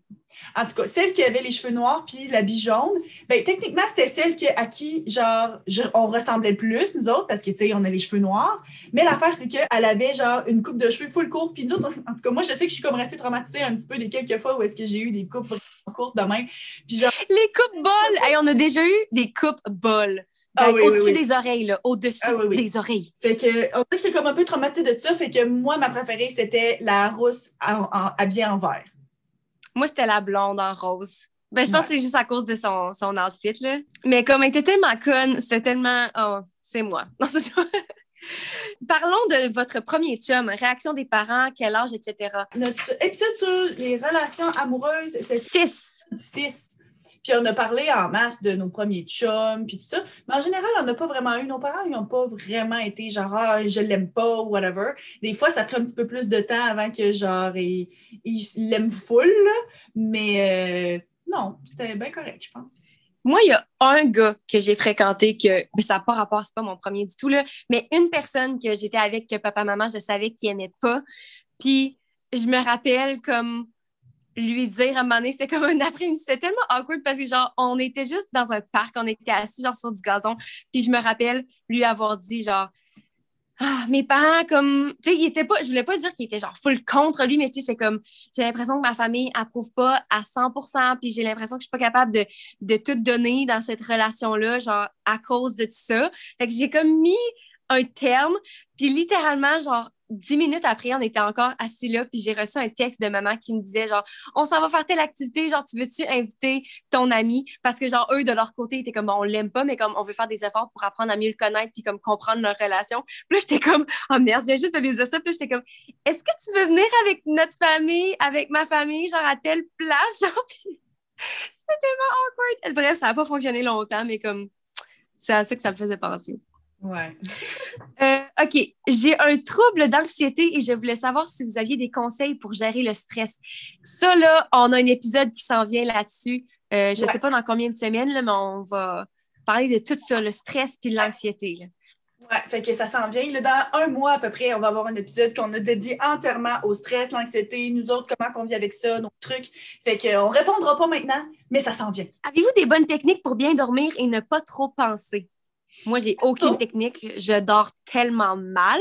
[SPEAKER 2] En tout cas, celle qui avait les cheveux noirs puis l'habit jaune, ben techniquement, c'était celle à qui, genre, on ressemblait le plus, nous autres, parce que, tu sais, on a les cheveux noirs. Mais l'affaire, c'est qu'elle avait, genre, une coupe de cheveux full court. Puis nous autres, en tout cas, moi, je sais que je suis comme restée traumatisée un petit peu des quelques fois où est-ce que j'ai eu des coupes courtes de même. Puis genre...
[SPEAKER 1] Les coupes bols! on a déjà eu des coupes bols. Ah au-dessus des oreilles, là, au-dessus ah des oreilles.
[SPEAKER 2] Fait que, on que j'étais comme un peu traumatisée de ça. Fait que moi, ma préférée, c'était la rousse habillée en vert.
[SPEAKER 1] Moi, c'était la blonde en rose. Ben, je pense que c'est juste à cause de son, son outfit, là. Mais comme elle était tellement conne, c'était tellement... Oh, c'est moi. Non, c'est Parlons de votre premier chum, réaction des parents, quel âge, etc.
[SPEAKER 2] Notre épisode sur les relations amoureuses, c'est...
[SPEAKER 1] Six.
[SPEAKER 2] Six. Puis on a parlé en masse de nos premiers chums, puis tout ça. Mais en général, on n'a pas vraiment eu. Nos parents, ils n'ont pas vraiment été genre, ah, je l'aime pas ou whatever. Des fois, ça prend un petit peu plus de temps avant que, genre, ils l'aiment full. Mais euh, non, c'était bien correct, je pense.
[SPEAKER 1] Moi, il y a un gars que j'ai fréquenté que ben, ça n'a pas rapport, c'est pas mon premier du tout, là, mais une personne que j'étais avec, que papa-maman, je savais qu'il n'aimait pas. Puis je me rappelle comme lui dire à un moment donné, c'était comme un après-midi, c'était tellement awkward parce que genre, on était juste dans un parc, on était assis genre sur du gazon, puis je me rappelle lui avoir dit genre, ah, mes parents, comme, tu sais, il était pas, je voulais pas dire qu'il était genre full contre lui, mais tu sais, c'est comme, j'ai l'impression que ma famille approuve pas à 100% puis j'ai l'impression que je suis pas capable de, de tout donner dans cette relation-là, genre, à cause de tout ça. Fait que j'ai comme mis un terme, puis littéralement, genre, dix minutes après, on était encore assis là, puis j'ai reçu un texte de maman qui me disait genre, on s'en va faire telle activité, genre, tu veux-tu inviter ton ami? Parce que genre, eux, de leur côté, ils étaient comme, on l'aime pas, mais comme, on veut faire des efforts pour apprendre à mieux le connaître, puis comme comprendre leur relation. Puis là, j'étais comme, oh merde, je viens juste de lui dire ça, puis j'étais comme, est-ce que tu veux venir avec notre famille, avec ma famille, genre, à telle place, genre, puis c'était tellement awkward. Bref, ça n'a pas fonctionné longtemps, mais comme, c'est à ça que ça me faisait penser.
[SPEAKER 2] Ouais.
[SPEAKER 1] Euh, OK. J'ai un trouble d'anxiété et je voulais savoir si vous aviez des conseils pour gérer le stress. Ça, là, on a un épisode qui s'en vient là-dessus. Euh, je ne sais pas dans combien de semaines, là, mais on va parler de tout ça, le stress puis l'anxiété.
[SPEAKER 2] Ouais, fait que ça s'en vient. Là, dans un mois à peu près, on va avoir un épisode qu'on a dédié entièrement au stress, l'anxiété, nous autres, comment on vit avec ça, nos trucs. Fait qu'on répondra pas maintenant, mais ça s'en vient.
[SPEAKER 1] Avez-vous des bonnes techniques pour bien dormir et ne pas trop penser? Moi, j'ai aucune oh. technique. Je dors tellement mal.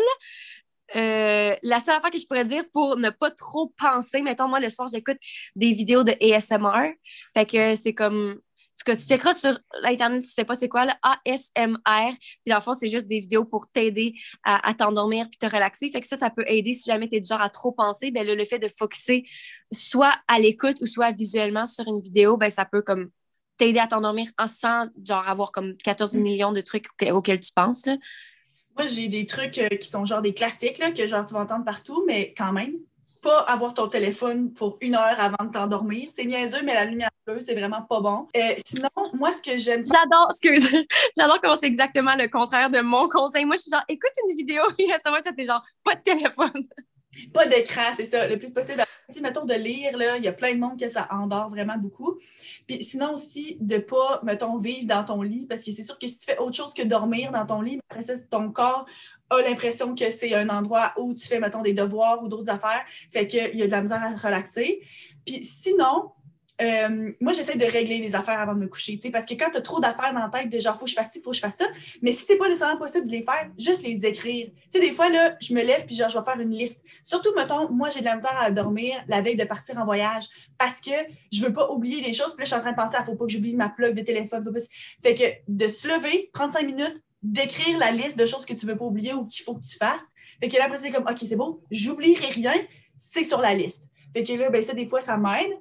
[SPEAKER 1] Euh, la seule affaire que je pourrais dire pour ne pas trop penser, mettons, moi, le soir, j'écoute des vidéos de ASMR. Fait que c'est comme que tu checkeras sur l'Internet, tu sais pas c'est quoi, le ASMR. Puis dans le fond, c'est juste des vidéos pour t'aider à, t'endormir puis te relaxer. Fait que ça, ça peut aider si jamais tu es du genre à trop penser. Ben, le, fait de focuser soit à l'écoute ou soit visuellement sur une vidéo, ben, ça peut comme t'aider à t'endormir sans genre avoir comme 14 mm. millions de trucs auxquels tu penses. Là?
[SPEAKER 2] Moi, j'ai des trucs euh, qui sont genre des classiques là, que genre tu vas entendre partout, mais quand même, pas avoir ton téléphone pour une heure avant de t'endormir. C'est niaiseux, mais la lumière bleue, c'est vraiment pas bon. Euh, sinon, moi, ce que j'aime.
[SPEAKER 1] J'adore, excuse, j'adore comment c'est exactement le contraire de mon conseil. Moi, je suis genre, écoute une vidéo et à ce moment, t'es genre, pas de téléphone.
[SPEAKER 2] Pas d'écran, c'est ça, le plus possible. mettons, de lire, là, il y a plein de monde que ça endort vraiment beaucoup. Puis sinon aussi, de pas, mettons, vivre dans ton lit, parce que c'est sûr que si tu fais autre chose que dormir dans ton lit, après ça, ton corps a l'impression que c'est un endroit où tu fais, mettons, des devoirs ou d'autres affaires, fait qu'il y a de la misère à te relaxer. Puis sinon, euh, moi, j'essaie de régler des affaires avant de me coucher, parce que quand tu as trop d'affaires dans la tête, de genre, faut que je fasse ci, faut que je fasse ça, mais si c'est pas nécessairement possible de les faire, juste les écrire. Tu sais, des fois, là, je me lève puis genre, je vais faire une liste. Surtout, mettons, moi, j'ai de la misère à dormir la veille de partir en voyage parce que je veux pas oublier des choses, puis là, je suis en train de penser, il faut pas que j'oublie ma plug de téléphone. Fait que de se lever, prendre cinq minutes, d'écrire la liste de choses que tu veux pas oublier ou qu'il faut que tu fasses. Fait que là, après, c'est comme, OK, c'est bon, j'oublierai rien, c'est sur la liste. Fait que là, ben, ça, des fois, ça m'aide.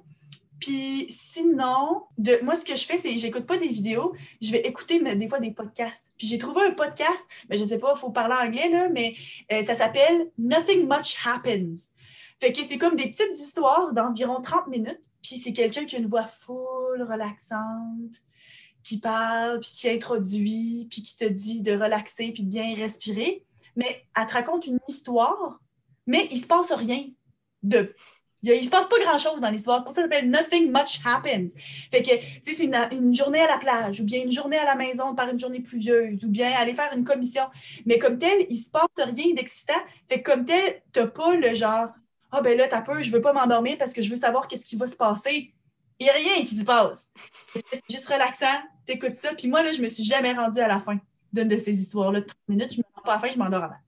[SPEAKER 2] Puis sinon, moi, ce que je fais, c'est j'écoute pas des vidéos, je vais écouter mais, des fois des podcasts. Puis j'ai trouvé un podcast, mais je sais pas, il faut parler anglais, là, mais euh, ça s'appelle Nothing Much Happens. Fait que c'est comme des petites histoires d'environ 30 minutes. Puis c'est quelqu'un qui a une voix full, relaxante, qui parle, puis qui introduit, puis qui te dit de relaxer, puis de bien respirer. Mais elle te raconte une histoire, mais il se passe rien de il ne se passe pas grand-chose dans l'histoire. C'est pour ça que ça s'appelle Nothing Much Happens. Fait que, tu sais, c'est une, journée à la plage, ou bien une journée à la maison par une journée pluvieuse, ou bien aller faire une commission. Mais comme tel, il ne se passe rien d'excitant. Comme tel, tu n'as pas le genre, ah ben là, t'as peur, je veux pas m'endormir parce que je veux savoir qu'est-ce qui va se passer. Il n'y a rien qui se passe. C'est juste relaxant, t'écoutes ça. Puis moi, là, je me suis jamais rendue à la fin d'une de ces histoires-là. 30 minutes, je me rends pas à la fin, je m'endors avant.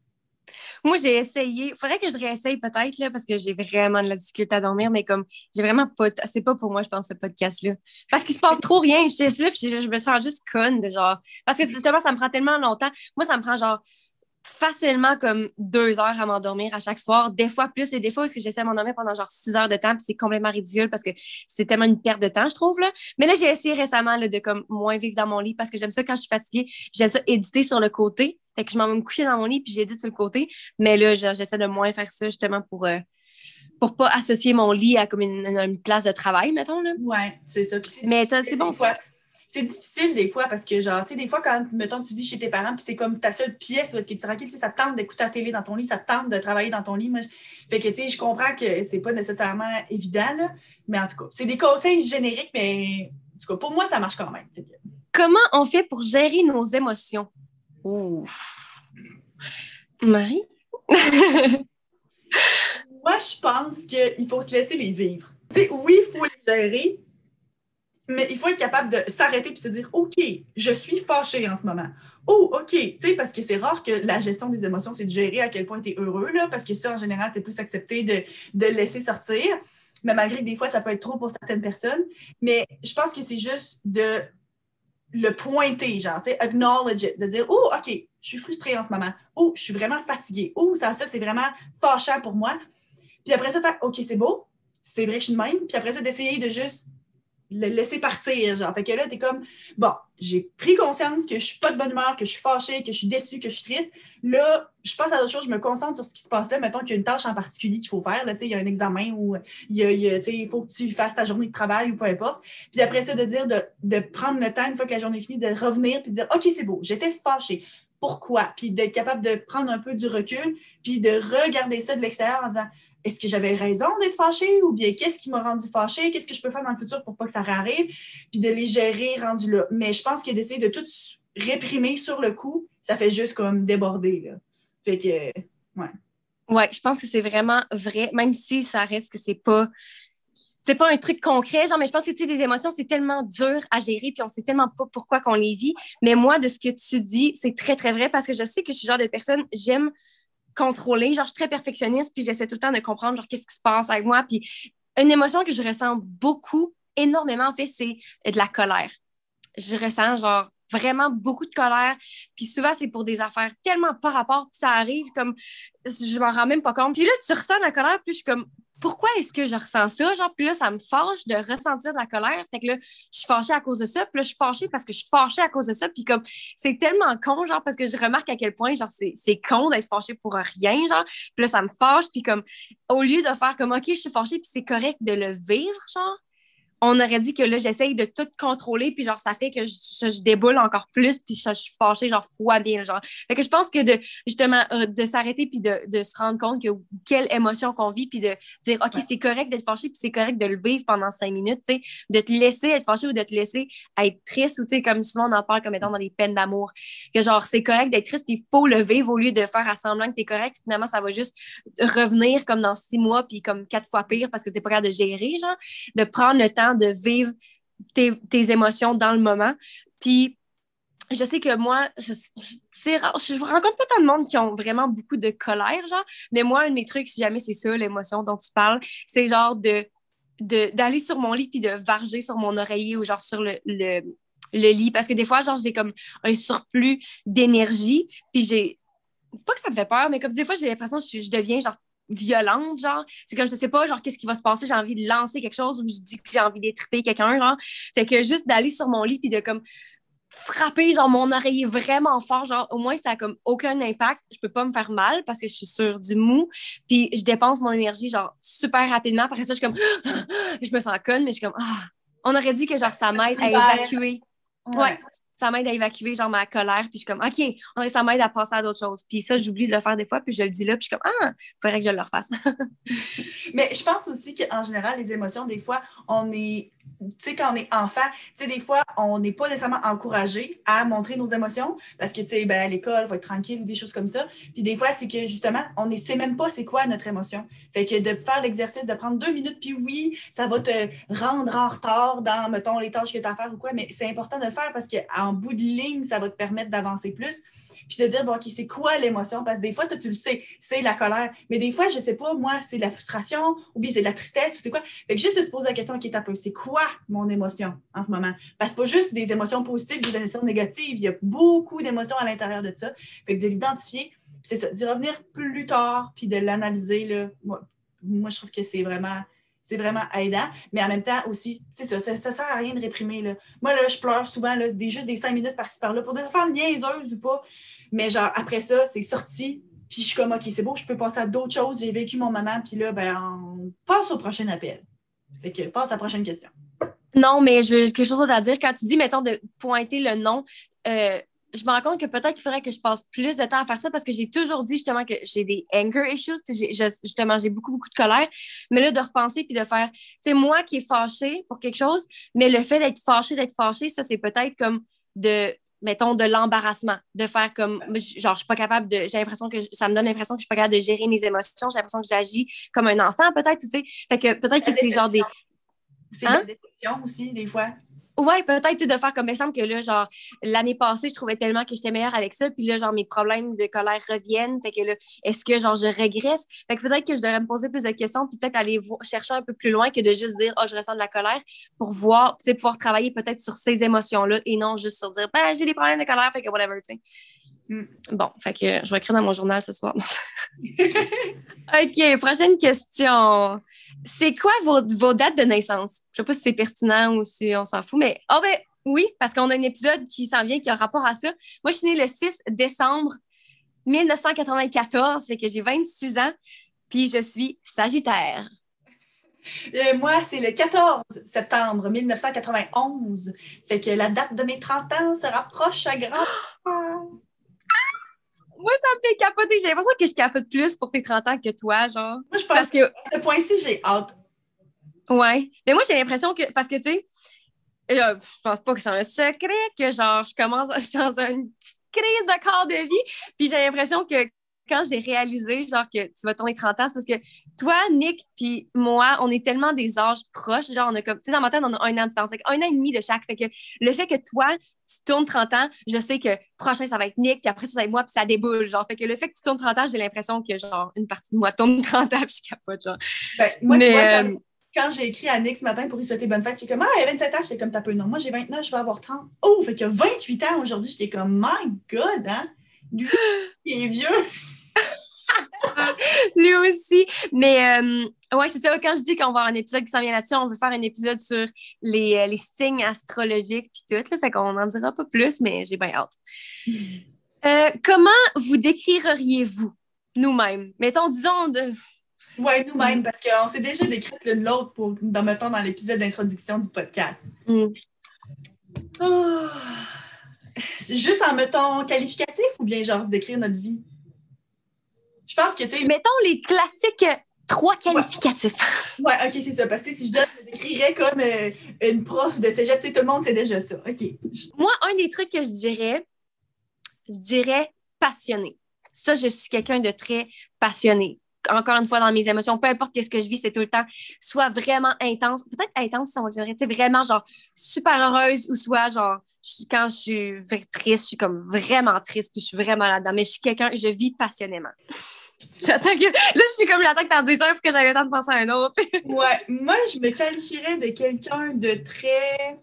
[SPEAKER 1] Moi, j'ai essayé. Il faudrait que je réessaye peut-être, là, parce que j'ai vraiment de la difficulté à dormir, mais comme, j'ai vraiment pas. C'est pas pour moi, je pense, ce podcast-là. Parce qu'il se passe trop rien. Je suis là, puis je, me sens juste conne, de genre. Parce que justement, ça me prend tellement longtemps. Moi, ça me prend genre facilement comme deux heures à m'endormir à chaque soir, des fois plus et des fois parce que j'essaie de m'endormir pendant genre six heures de temps, puis c'est complètement ridicule parce que c'est tellement une perte de temps, je trouve. Là. Mais là, j'ai essayé récemment là, de comme moins vivre dans mon lit parce que j'aime ça quand je suis fatiguée, j'aime ça éditer sur le côté. Fait que je m'en vais me coucher dans mon lit puis j'édite sur le côté. Mais là, j'essaie de moins faire ça justement pour. Euh, pour pas associer mon lit à comme une, place de travail, mettons. Là.
[SPEAKER 2] Ouais, c'est ça.
[SPEAKER 1] Mais ça, c'est bon.
[SPEAKER 2] Toi, c'est difficile des fois parce que, genre, tu sais, des fois, quand, mettons, tu vis chez tes parents, puis c'est comme ta seule pièce où est-ce que tu es tranquille, ça tente d'écouter la télé dans ton lit, ça tente de travailler dans ton lit. Moi, Fait que, tu sais, je comprends que c'est pas nécessairement évident, là, mais en tout cas, c'est des conseils génériques, mais en tout cas, pour moi, ça marche quand même.
[SPEAKER 1] Comment on fait pour gérer nos émotions? Oh. Marie?
[SPEAKER 2] moi, je pense qu'il faut se laisser les vivre. Oui, il faut les gérer, mais il faut être capable de s'arrêter et se dire OK, je suis fâchée en ce moment. Oh, OK, tu parce que c'est rare que la gestion des émotions, c'est de gérer à quel point tu es heureux, là, parce que ça, en général, c'est plus accepté de, de laisser sortir. Mais malgré que des fois, ça peut être trop pour certaines personnes. Mais je pense que c'est juste de le pointer, genre, tu sais, acknowledge it, de dire Oh, OK, je suis frustrée en ce moment. Oh, je suis vraiment fatiguée. Oh, ça, ça c'est vraiment fâchant pour moi. Puis après ça, faire OK, c'est beau, c'est vrai que je suis de même. Puis après ça, d'essayer de juste le laisser partir. Genre. Fait que là, tu es comme, bon, j'ai pris conscience que je suis pas de bonne humeur, que je suis fâchée, que je suis déçue, que je suis triste. Là, je passe à d'autres choses, je me concentre sur ce qui se passe là. Mettons qu'il y a une tâche en particulier qu'il faut faire. Là, il y a un examen ou il, y a, faut que tu fasses ta journée de travail ou peu importe. Puis après ça, de dire, de, de prendre le temps, une fois que la journée est finie, de revenir puis de dire, OK, c'est beau, j'étais fâchée. Pourquoi? Puis d'être capable de prendre un peu du recul, puis de regarder ça de l'extérieur en disant, est-ce que j'avais raison d'être fâchée ou bien qu'est-ce qui m'a rendu fâchée? Qu'est-ce que je peux faire dans le futur pour pas que ça réarrive? Puis de les gérer rendu là. Mais je pense que d'essayer de tout réprimer sur le coup, ça fait juste comme déborder. Là. Fait que, ouais.
[SPEAKER 1] Ouais, je pense que c'est vraiment vrai, même si ça reste que c'est pas c'est pas un truc concret, genre, mais je pense que, tu sais, des émotions, c'est tellement dur à gérer, puis on sait tellement pas pourquoi qu'on les vit. Mais moi, de ce que tu dis, c'est très, très vrai parce que je sais que je suis le genre de personne, j'aime contrôler. Genre, je suis très perfectionniste, puis j'essaie tout le temps de comprendre, genre, qu'est-ce qui se passe avec moi. Puis une émotion que je ressens beaucoup, énormément, en fait, c'est de la colère. je ressens genre vraiment beaucoup de colère. Puis souvent, c'est pour des affaires tellement pas rapport, puis ça arrive comme je m'en rends même pas compte. Puis là, tu ressens la colère, puis je suis comme pourquoi est-ce que je ressens ça? Genre, puis là, ça me fâche de ressentir de la colère. Fait que là, je suis fâchée à cause de ça. Puis là, je suis fâchée parce que je suis fâchée à cause de ça. Puis comme, c'est tellement con, genre, parce que je remarque à quel point, genre, c'est con d'être fâchée pour rien, genre. Puis là, ça me fâche. Puis comme, au lieu de faire comme, OK, je suis fâchée, puis c'est correct de le vivre, genre, on aurait dit que là, j'essaye de tout contrôler, puis genre, ça fait que je, déboule encore plus, puis je, suis fâchée, genre, fois bien, genre. Fait que je pense que de, justement, euh, de s'arrêter, puis de, de, se rendre compte que quelle émotion qu'on vit, puis de dire, OK, c'est correct d'être fâché, puis c'est correct de le vivre pendant cinq minutes, tu sais, de te laisser être fâché ou de te laisser être triste, ou tu sais, comme souvent on en parle comme étant dans les peines d'amour, que genre, c'est correct d'être triste, puis il faut le vivre au lieu de faire à semblant que t'es correct. Finalement, ça va juste revenir comme dans six mois, puis comme quatre fois pire parce que t'es pas capable de gérer, genre, de prendre le temps de vivre tes, émotions dans le moment. Puis, je sais que moi, c'est rare, je rencontre pas tant de monde qui ont vraiment beaucoup de colère, genre, mais moi, un de mes trucs, si jamais c'est ça, l'émotion dont tu parles, c'est genre d'aller sur mon lit puis de varger sur mon oreiller ou genre sur le, le, lit parce que des fois genre j'ai comme un surplus d'énergie puis j'ai pas que ça me fait peur mais comme des fois j'ai l'impression que je deviens genre violente, genre. C'est comme, je sais pas, genre, qu'est-ce qui va se passer, j'ai envie de lancer quelque chose ou je dis que j'ai envie d'étriper quelqu'un, genre. Fait que juste d'aller sur mon lit puis de comme frapper, genre, mon oreiller vraiment fort, genre, au moins, ça a comme aucun impact. Je peux pas me faire mal parce que je suis sur du mou puis je dépense mon énergie, genre, super rapidement. Après ça, je suis comme, je me sens conne, mais je suis comme, ah. On aurait dit que, genre, ça m'aide à évacuer. Ouais ça m'aide à évacuer genre ma colère, puis je suis comme, OK, on, ça m'aide à passer à d'autres choses. Puis ça, j'oublie de le faire des fois, puis je le dis là, puis je suis comme, ah, il faudrait que je le refasse.
[SPEAKER 2] Mais je pense aussi qu'en général, les émotions, des fois, on est tu sais, quand on est enfant, tu sais, des fois, on n'est pas nécessairement encouragé à montrer nos émotions parce que, tu sais, ben, à l'école, il faut être tranquille ou des choses comme ça. Puis des fois, c'est que justement, on ne sait même pas c'est quoi notre émotion. Fait que de faire l'exercice, de prendre deux minutes, puis oui, ça va te rendre en retard dans, mettons, les tâches que tu as à faire ou quoi, mais c'est important de le faire parce qu'en bout de ligne, ça va te permettre d'avancer plus puis de dire, bon, OK, c'est quoi l'émotion? Parce que des fois, toi, tu le sais, c'est la colère. Mais des fois, je ne sais pas, moi, c'est la frustration, ou bien c'est de la tristesse, ou c'est quoi. Fait que juste de se poser la question qui est un peu, c'est quoi mon émotion en ce moment? Parce que pas juste des émotions positives, des émotions négatives. Il y a beaucoup d'émotions à l'intérieur de ça. Fait que de l'identifier, c'est ça, d'y revenir plus tard, puis de l'analyser, moi, moi, je trouve que c'est vraiment c'est vraiment aidant. Mais en même temps aussi, c'est ça, ça, ça sert à rien de réprimer. Là. Moi, là, je pleure souvent, là, des, juste des cinq minutes par-ci par-là pour des affaires niaiseuses ou pas. Mais genre, après ça, c'est sorti. Puis je suis comme, OK, c'est beau, je peux passer à d'autres choses. J'ai vécu mon moment. Puis là, ben, on passe au prochain appel. Fait que passe à la prochaine question.
[SPEAKER 1] Non, mais j'ai quelque chose à dire. Quand tu dis, mettons, de pointer le nom, euh, je me rends compte que peut-être qu'il faudrait que je passe plus de temps à faire ça parce que j'ai toujours dit justement que j'ai des anger issues. justement, j'ai beaucoup, beaucoup de colère. Mais là, de repenser puis de faire, tu sais, moi qui est fâchée pour quelque chose, mais le fait d'être fâchée, d'être fâchée, ça, c'est peut-être comme de mettons, de l'embarrassement, de faire comme, genre, je suis pas capable de, j'ai l'impression que, ça me donne l'impression que je suis pas capable de gérer mes émotions, j'ai l'impression que j'agis comme un enfant, peut-être, tu sais. Fait que peut-être que c'est genre des.
[SPEAKER 2] C'est hein? déception aussi, des fois.
[SPEAKER 1] Ouais, peut-être de faire comme exemple que là, genre, l'année passée, je trouvais tellement que j'étais meilleure avec ça, puis là, genre, mes problèmes de colère reviennent. Fait que là, est-ce que, genre, je régresse? Fait que peut-être que je devrais me poser plus de questions, puis peut-être aller chercher un peu plus loin que de juste dire, oh, je ressens de la colère, pour voir, tu sais, pouvoir travailler peut-être sur ces émotions-là et non juste sur dire, ben, j'ai des problèmes de colère, fait que whatever, tu sais. Mm. Bon, fait que je vais écrire dans mon journal ce soir. OK, prochaine question. C'est quoi vos, dates de naissance? Je sais pas si c'est pertinent ou si on s'en fout, mais oh ben oui, parce qu'on a un épisode qui s'en vient qui a rapport à ça. Moi, je suis née le 6 décembre 1994, fait que j'ai 26 ans, puis je suis Sagittaire.
[SPEAKER 2] Et moi, c'est le 14 septembre 1991. Fait que la date de mes 30 ans se rapproche à grand
[SPEAKER 1] moi, ça me fait capoter. J'ai l'impression que je capote plus pour tes 30 ans que toi, genre.
[SPEAKER 2] Moi, je pense que à ce point-ci, j'ai hâte.
[SPEAKER 1] Ouais. Mais moi, j'ai l'impression que. Parce que, tu sais, euh, je pense pas que c'est un secret que, genre, je commence. Je suis dans une crise de corps de vie. Puis j'ai l'impression que quand j'ai réalisé, genre, que tu vas tourner 30 ans, c'est parce que toi, Nick, puis moi, on est tellement des âges proches. Genre, on a comme. Tu sais, dans ma tête, on a un an de différence. Un an et demi de chaque. Fait que le fait que toi, tu tournes 30 ans, je sais que prochain, ça va être Nick, puis après, ça va être moi, puis ça déboule. Genre, fait que le fait que tu tournes 30 ans, j'ai l'impression que, genre, une partie de moi tourne 30 ans, puis je capote, genre.
[SPEAKER 2] Ben, moi, Mais, tu vois, euh, quand j'ai écrit à Nick ce matin pour lui souhaiter bonne fête, j'étais comme, ah, il a 27 ans, j'étais comme, t'as peu, non, moi j'ai 29, je vais avoir 30. Oh, fait qu'il a 28 ans aujourd'hui, j'étais comme, my God, hein? Lui, il est vieux.
[SPEAKER 1] Lui aussi. Mais euh, ouais, c'est ça. Quand je dis qu'on va avoir un épisode qui s'en vient là-dessus, on veut faire un épisode sur les, euh, les signes astrologiques puis tout. Là, fait qu'on en dira pas plus, mais j'ai bien hâte. Euh, comment vous décririez-vous nous-mêmes? Mettons, disons de.
[SPEAKER 2] Oui, nous-mêmes, parce qu'on s'est déjà décrite l'une l'autre pour, dans, mettons, dans l'épisode d'introduction du podcast.
[SPEAKER 1] Mm.
[SPEAKER 2] Oh. C'est juste en mettons qualificatif ou bien genre décrire notre vie? Je pense que, tu sais.
[SPEAKER 1] Mettons les classiques euh, trois qualificatifs.
[SPEAKER 2] Ouais, ok, c'est ça. Parce que si je, donne, je décrirais comme euh, une prof de cégep, tu sais, tout le monde sait déjà ça. OK.
[SPEAKER 1] Moi, un des trucs que je dirais, je dirais passionné. Ça, je suis quelqu'un de très passionné. Encore une fois, dans mes émotions, peu importe ce que je vis, c'est tout le temps soit vraiment intense, peut-être intense, ça on dirait, tu sais, vraiment genre super heureuse ou soit genre quand je suis triste, je suis comme vraiment triste puis je suis vraiment là-dedans. Mais je suis quelqu'un, je vis passionnément. J'attends que. Là, je suis comme j'attends que t'en dises un pour que j'aille le temps de penser à un autre.
[SPEAKER 2] Ouais, moi, je me qualifierais de quelqu'un de très.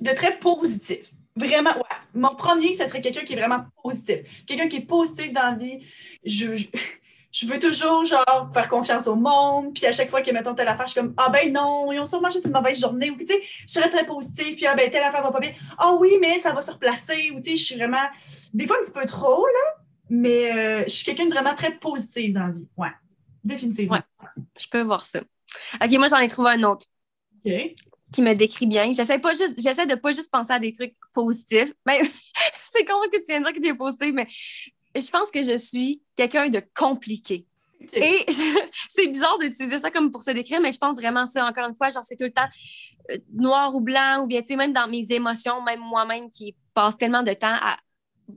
[SPEAKER 2] de très positif. Vraiment, ouais. Mon premier, ça serait quelqu'un qui est vraiment positif. Quelqu'un qui est positif dans la vie. Je, je, je veux toujours, genre, faire confiance au monde. Puis à chaque fois que, mettons, telle affaire, je suis comme, ah ben non, ils ont sûrement juste une mauvaise journée. Ou, tu sais, je serais très positive. Puis, ah ben, telle affaire va pas bien. Ah oui, mais ça va se replacer. Ou, tu sais, je suis vraiment, des fois, un petit peu trop, là. Mais euh, je suis quelqu'un de vraiment très positif dans la vie. Ouais. Définitivement.
[SPEAKER 1] Ouais. Je peux voir ça. OK, moi, j'en ai trouvé un autre
[SPEAKER 2] OK.
[SPEAKER 1] qui me décrit bien. J'essaie pas juste, j'essaie de pas juste penser à des trucs positifs. Ben, c'est con ce que tu viens de dire que tu es positif, mais je pense que je suis quelqu'un de compliqué. Et c'est bizarre d'utiliser ça comme pour se décrire, mais je pense vraiment ça, encore une fois, genre c'est tout le temps euh, noir ou blanc, ou bien, tu sais, même dans mes émotions, même moi-même qui passe tellement de temps à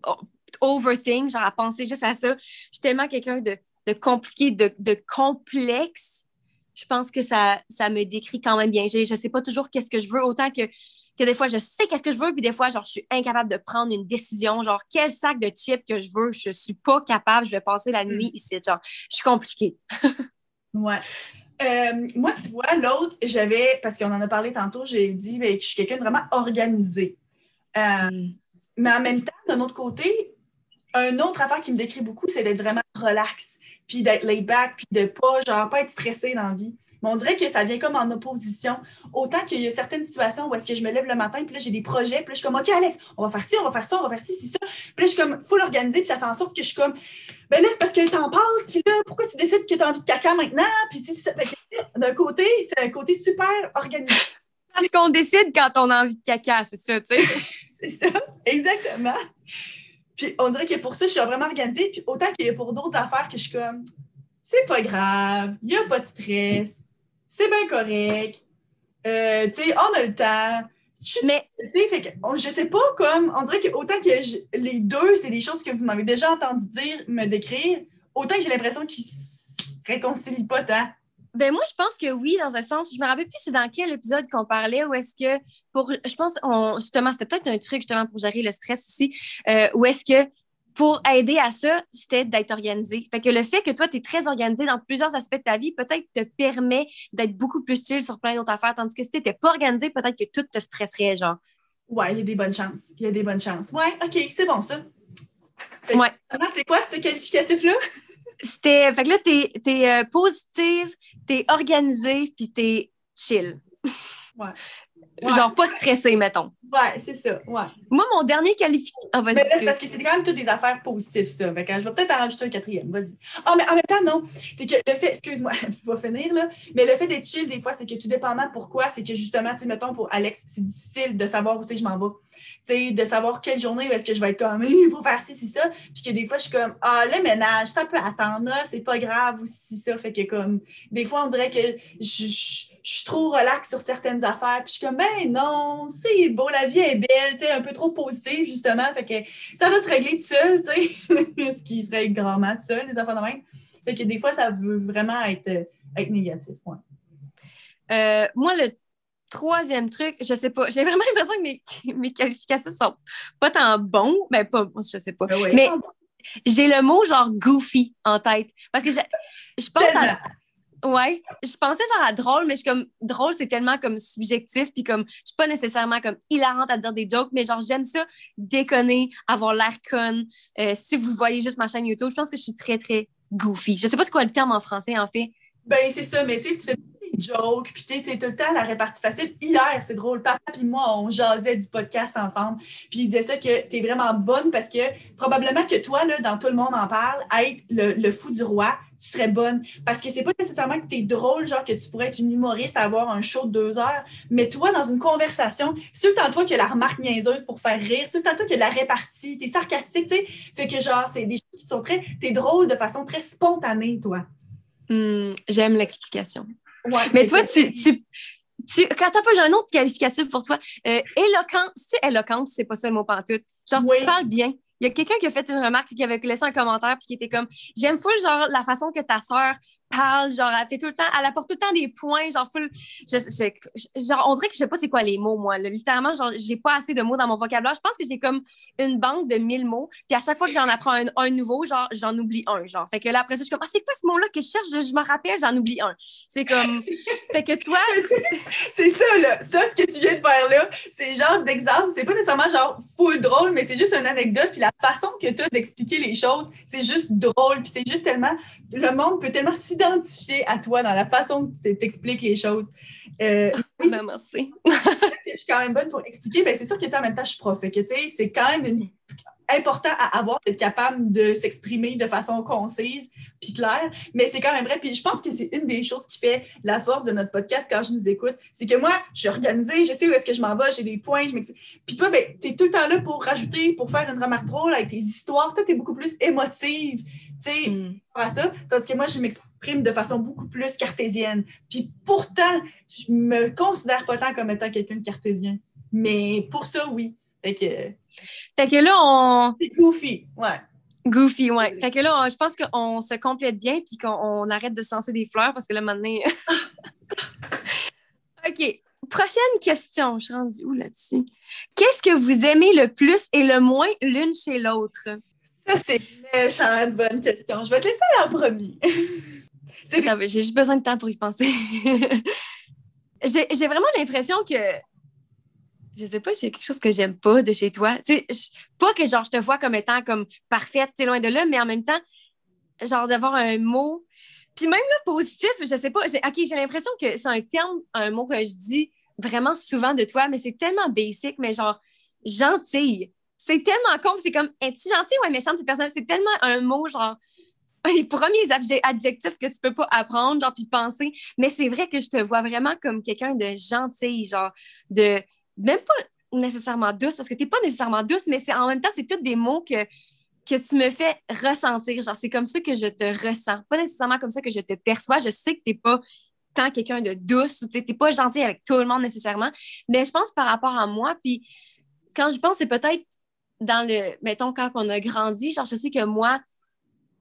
[SPEAKER 1] oh, overthink, genre à penser juste à ça. Je suis tellement quelqu'un de, de compliqué, de, de complexe. Je pense que ça, ça me décrit quand même bien. Je ne sais pas toujours qu'est-ce que je veux, autant que, que des fois, je sais qu'est-ce que je veux, puis des fois, genre, je suis incapable de prendre une décision. Genre, quel sac de chips que je veux, je suis pas capable, je vais passer la nuit ici. Genre, je suis compliquée.
[SPEAKER 2] Ouais. Euh, moi, tu vois, l'autre, j'avais, parce qu'on en a parlé tantôt, j'ai dit ben, que je suis quelqu'un de vraiment organisé. Euh, mais en même temps, d'un autre côté, un autre affaire qui me décrit beaucoup, c'est d'être vraiment relax, puis d'être laid back, puis de pas, genre, pas être stressé dans la vie. Mais on dirait que ça vient comme en opposition. Autant qu'il y a certaines situations où est-ce que je me lève le matin, puis là, j'ai des projets, puis là, je suis comme, OK, Alex, on va faire ci, on va faire ça, on va faire ci, ci, ça. Puis là, je suis comme, faut l'organiser, puis ça fait en sorte que je suis comme, ben là, c'est parce que le temps passe, puis là, pourquoi tu décides que tu as envie de caca maintenant? Puis si ça. D'un côté, c'est un côté super organisé.
[SPEAKER 1] Parce qu'on décide quand on a envie de caca, c'est ça, tu sais.
[SPEAKER 2] C'est ça, exactement. Puis on dirait que pour ça, je suis vraiment organisée. Puis autant a pour d'autres affaires que je suis comme, c'est pas grave, il n'y a pas de stress, c'est bien correct, euh, tu sais, on a le temps. Je
[SPEAKER 1] Mais
[SPEAKER 2] tu sais, fait que on- je sais pas comme, on dirait que autant que je- les deux, c'est des choses que vous m'avez déjà entendu dire, me décrire, autant que j'ai l'impression qu'ils se réconcilient pas tant.
[SPEAKER 1] Ben moi, je pense que oui, dans un sens. Je me rappelle plus c'est dans quel épisode qu'on parlait ou est-ce que pour je pense on justement c'était peut-être un truc justement pour gérer le stress aussi euh, ou est-ce que pour aider à ça, c'était d'être organisé. Fait que le fait que toi, tu es très organisé dans plusieurs aspects de ta vie, peut-être te permet d'être beaucoup plus chill sur plein d'autres affaires. Tandis que si tu n'étais pas organisé, peut-être que tout te stresserait, genre.
[SPEAKER 2] Ouais, il y a des bonnes chances. Il y a des bonnes chances. Ouais, OK, c'est bon ça. Fait
[SPEAKER 1] Ouais.
[SPEAKER 2] c'est quoi ce qualificatif-là?
[SPEAKER 1] C'était. Fait que là, t'es es, euh, positive, t'es organisé, puis t'es chill. Genre pas stressé, mettons.
[SPEAKER 2] Ouais, c'est ça. Ouais.
[SPEAKER 1] Moi, mon dernier qualificatif. Ah, vas-y.
[SPEAKER 2] C'est parce que c'est quand même toutes des affaires positives, ça. Fait que je vais peut-être en rajouter un quatrième. Vas-y. Ah, mais en même temps, non. C'est que le fait, excuse-moi, je vais finir, là. Mais le fait d'être chill, des fois, c'est que tout dépendant pourquoi, c'est que justement, tu sais, mettons, pour Alex, c'est difficile de savoir où c'est que je m'en vais. Tu sais, de savoir quelle journée où est-ce que je vais être comme, il faut faire ci, ci, ça. Puis que des fois, je suis comme, ah, le ménage, ça peut attendre, là, c'est pas grave ou ci, ça. Fait que comme, des fois, on dirait que je, je- suis trop relax sur certaines affaires. Puis je suis comme, ben non, c'est beau, la vie est belle, tu sais, un peu trop positive, justement. Fait que ça va se régler tout seul, tu sais. Ce qui se règle grandement tout seul, les affaires de même. Fait que des fois, ça veut vraiment être, euh, être négatif. Ouais.
[SPEAKER 1] Euh, moi, le troisième truc, je sais pas. J'ai vraiment l'impression que mes, mes qualificatifs sont pas tant bons. Ben, pas, je sais pas.
[SPEAKER 2] Ben.
[SPEAKER 1] Mais j'ai le mot genre goofy en tête. Parce que je, je pense à. Ouais, je pensais genre à drôle, mais je suis comme drôle, c'est tellement comme subjectif, puis comme je suis pas nécessairement comme hilarante à dire des jokes, mais genre j'aime ça déconner, avoir l'air con. Euh, si vous voyez juste ma chaîne YouTube, je pense que je suis très très goofy. Je sais pas c'est quoi le terme en français en fait.
[SPEAKER 2] Ben c'est ça, mais tu sais, tu fais des jokes, puis tu tout le temps la répartie facile. Hier, c'est drôle, papa et moi, on jasait du podcast ensemble, puis il disait ça que tu es vraiment bonne parce que probablement que toi, là, dans Tout le monde en parle, être le, fou du roi, tu serais bonne. Parce que c'est pas nécessairement que tu es drôle, genre que tu pourrais être une humoriste avoir un show de deux heures, mais toi, dans une conversation, c'est tout le temps toi qui as la remarque niaiseuse pour faire rire, c'est tout le temps toi qui as la répartie, tu es sarcastique, tu sais. Fait que genre, c'est des choses qui sont très. Tu drôle de façon très spontanée, toi.
[SPEAKER 1] Hmm, J'aime l'explication.
[SPEAKER 2] Ouais,
[SPEAKER 1] Mais toi, tu, tu, tu quand t'as pas, j'ai un autre qualificatif pour toi. Euh, éloquent, si tu es éloquente, c'est pas ça le mot pantoute? Genre,
[SPEAKER 2] Oui.
[SPEAKER 1] tu parles bien. Il y a quelqu'un qui a fait une remarque, qui avait laissé un commentaire, puis qui était comme J'aime full, genre, la façon que ta sœur parle, genre, elle fait tout le temps, elle apporte tout le temps des points, genre, full. je- je- je- genre, on dirait que je sais pas c'est quoi les mots, moi. là. Littéralement, genre, j'ai pas assez de mots dans mon vocabulaire. Je pense que j'ai comme une banque de 1000 mots, puis à chaque fois que j'en apprends un, un nouveau, genre, j'en oublie un, genre. Fait que là, après ça, je suis comme Ah, c'est quoi ce mot-là que je cherche? Je, je me rappelle, j'en oublie un. C'est comme. fait que toi,
[SPEAKER 2] C'est ça, là. Ça, ce que tu viens de faire là, c'est genre d'exemple. C'est pas nécessairement genre full drôle, mais c'est juste une anecdote. Puis la façon que tu as d'expliquer les choses, c'est juste drôle. Puis c'est juste tellement. Le monde peut tellement s'identifier à toi dans la façon que tu t'expliques les choses. Euh, oui,
[SPEAKER 1] ben, merci.
[SPEAKER 2] je suis quand même bonne pour expliquer. Ben, c'est sûr que, en même temps, je suis prof. C'est quand même une- important à avoir d'être capable de s'exprimer de façon concise puis claire. Mais c'est quand même vrai. Puis je pense que c'est une des choses qui fait la force de notre podcast quand je nous écoute. C'est que moi, je suis organisée, je sais où est-ce que je m'en vais, j'ai des points, je m'explique. Puis toi, ben, tu es tout le temps là pour rajouter, pour faire une remarque drôle avec tes histoires. Toi, tu es beaucoup plus émotive. Tu sais,
[SPEAKER 1] Hmm.
[SPEAKER 2] à ça, tandis que moi, je m'exprime de façon beaucoup plus cartésienne. Puis pourtant, je me considère pas tant comme étant quelqu'un de cartésien. Mais pour ça, oui. Fait que
[SPEAKER 1] Fait que là, on.
[SPEAKER 2] c'est goofy, ouais.
[SPEAKER 1] Goofy, ouais. Fait que là, on- je pense qu'on se complète bien puis qu'on on arrête de senser des fleurs parce que là, maintenant. OK. Prochaine question. Je suis rendue où là-dessus? Qu'est-ce que vous aimez le plus et le moins l'une chez l'autre?
[SPEAKER 2] Ça, c'est une méchante bonne question. Je vais te laisser en premier. c'est
[SPEAKER 1] J'ai juste besoin de temps pour y penser. J'ai vraiment l'impression que. Je sais pas s'il y a quelque chose que j'aime pas de chez toi. Pas que genre je te vois comme étant comme parfaite, sais, loin de là, mais en même temps, genre d'avoir un mot. Puis même là, positif, je sais pas. OK, j'ai l'impression que c'est un terme, un mot que je dis vraiment souvent de toi, mais c'est tellement basic, mais genre gentille. C'est tellement con, c'est comme es-tu gentille ou méchante, c'est personne? C'est tellement un mot genre les premiers adjectifs que tu peux pas apprendre, genre, puis penser. Mais c'est vrai que je te vois vraiment comme quelqu'un de gentil, genre, de. Même pas nécessairement douce, parce que t'es pas nécessairement douce, mais c'est en même temps, c'est tous des mots que, que tu me fais ressentir. Genre, c'est comme ça que je te ressens. Pas nécessairement comme ça que je te perçois. Je sais que t'es pas tant quelqu'un de douce ou t'es pas gentil avec tout le monde nécessairement. Mais je pense par rapport à moi, puis quand je pense, c'est peut-être dans le. Mettons, quand on a grandi, genre, je sais que moi,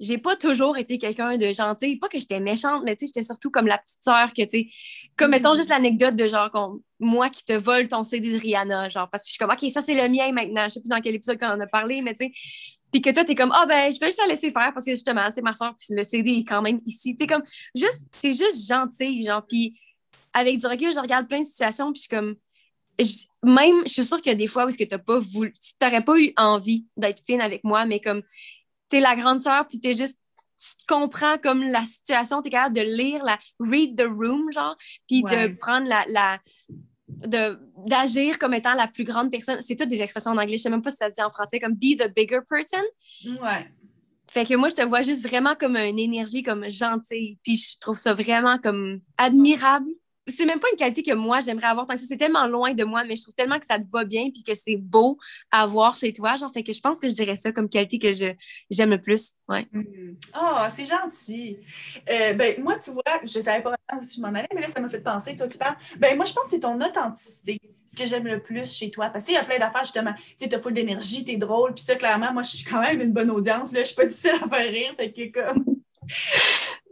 [SPEAKER 1] j'ai pas toujours été quelqu'un de gentil. Pas que j'étais méchante, mais tu sais, j'étais surtout comme la petite sœur que, tu sais, comme mettons juste l'anecdote de genre, qu'on- moi qui te vole ton CD de Rihanna, genre, parce que je suis comme, OK, ça c'est le mien maintenant. Je sais plus dans quel épisode qu'on en a parlé, mais tu sais. Puis que toi, t'es comme, ah ben, je vais juste la laisser faire parce que justement, c'est ma soeur, puis le CD est quand même ici. Tu sais, comme, juste, t'es juste gentil, genre, puis avec du recul, je regarde plein de situations, puis je suis comme, je- même, je suis sûre qu'il y a des fois où est-ce que t'as pas voulu, t'aurais pas eu envie d'être fine avec moi, mais comme, t'es la grande sœur, puis t'es juste, tu comprends comme la situation, t'es capable de lire la read the room, genre, puis
[SPEAKER 2] Ouais.
[SPEAKER 1] de prendre la, la de d'agir comme étant la plus grande personne. C'est toutes des expressions en anglais, je sais même pas si ça se dit en français, comme be the bigger person.
[SPEAKER 2] Ouais.
[SPEAKER 1] Fait que moi, je te vois juste vraiment comme une énergie comme gentille. Puis je trouve ça vraiment comme admirable. C'est même pas une qualité que moi, j'aimerais avoir tant que. C'est tellement loin de moi, mais je trouve tellement que ça te va bien puis que c'est beau à voir chez toi. Genre, fait que je pense que je dirais ça comme qualité que j'aime le plus. Ouais.
[SPEAKER 2] Mhm. Ah, c'est gentil. Euh, ben, moi, tu vois, je savais pas vraiment où je m'en allais, mais là, ça m'a fait penser, toi qui parles. Ben, moi, je pense que c'est ton authenticité, ce que j'aime le plus chez toi. Parce qu'il y a plein d'affaires, justement. Tu sais, t'as full d'énergie, t'es drôle, puis ça, clairement, moi, je suis quand même une bonne audience, là. Je suis pas difficile à faire rire, fait que comme.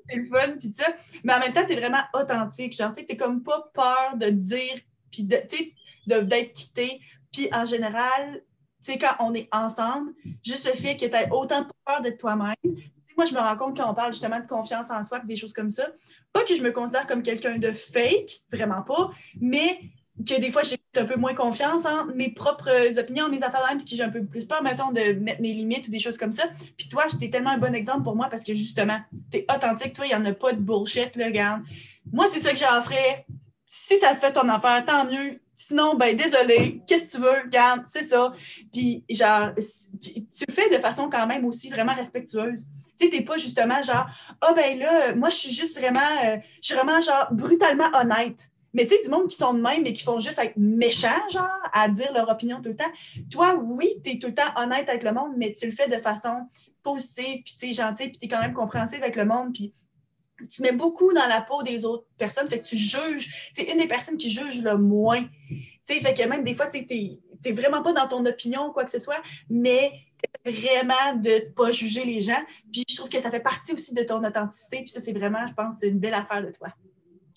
[SPEAKER 2] C'est fun, puis ça. Mais en même temps, t'es vraiment authentique. Genre, tu t'es comme pas peur de dire, puis de, tu d'être quitté. Puis en général, tu sais, quand on est ensemble, juste le fait que tu aies autant peur de toi-même. Tu moi, je me rends compte quand on parle justement de confiance en soi des choses comme ça, pas que je me considère comme quelqu'un de fake, vraiment pas, mais que des fois, j'ai un peu moins confiance en mes propres opinions, mes affaires puis que j'ai un peu plus peur, mettons, de mettre mes limites ou des choses comme ça. Puis toi, j'étais tellement un bon exemple pour moi parce que justement, tu es authentique, toi, il n'y en a pas de bullshit, là, regarde. Moi, c'est ça que offert. Si ça fait ton affaire, tant mieux. Sinon, ben désolé, qu'est-ce que tu veux, regarde, c'est ça. Puis genre, tu le fais de façon quand même aussi vraiment respectueuse. Tu sais, t'es pas justement genre, ah ben là, moi je suis juste vraiment, euh, je suis vraiment genre brutalement honnête. Mais tu sais, du monde qui sont de même, mais qui font juste être méchants, genre, à dire leur opinion tout le temps. Toi, oui, tu es tout le temps honnête avec le monde, mais tu le fais de façon positive, puis tu es gentil, puis tu es quand même compréhensive avec le monde, puis tu mets beaucoup dans la peau des autres personnes, fait que tu juges. Tu es une des personnes qui juge le moins. Tu sais, fait que même des fois, tu n'es vraiment pas dans ton opinion ou quoi que ce soit, mais vraiment de ne pas juger les gens. Puis je trouve que ça fait partie aussi de ton authenticité. Puis ça, c'est vraiment, je pense, c'est une belle affaire de toi.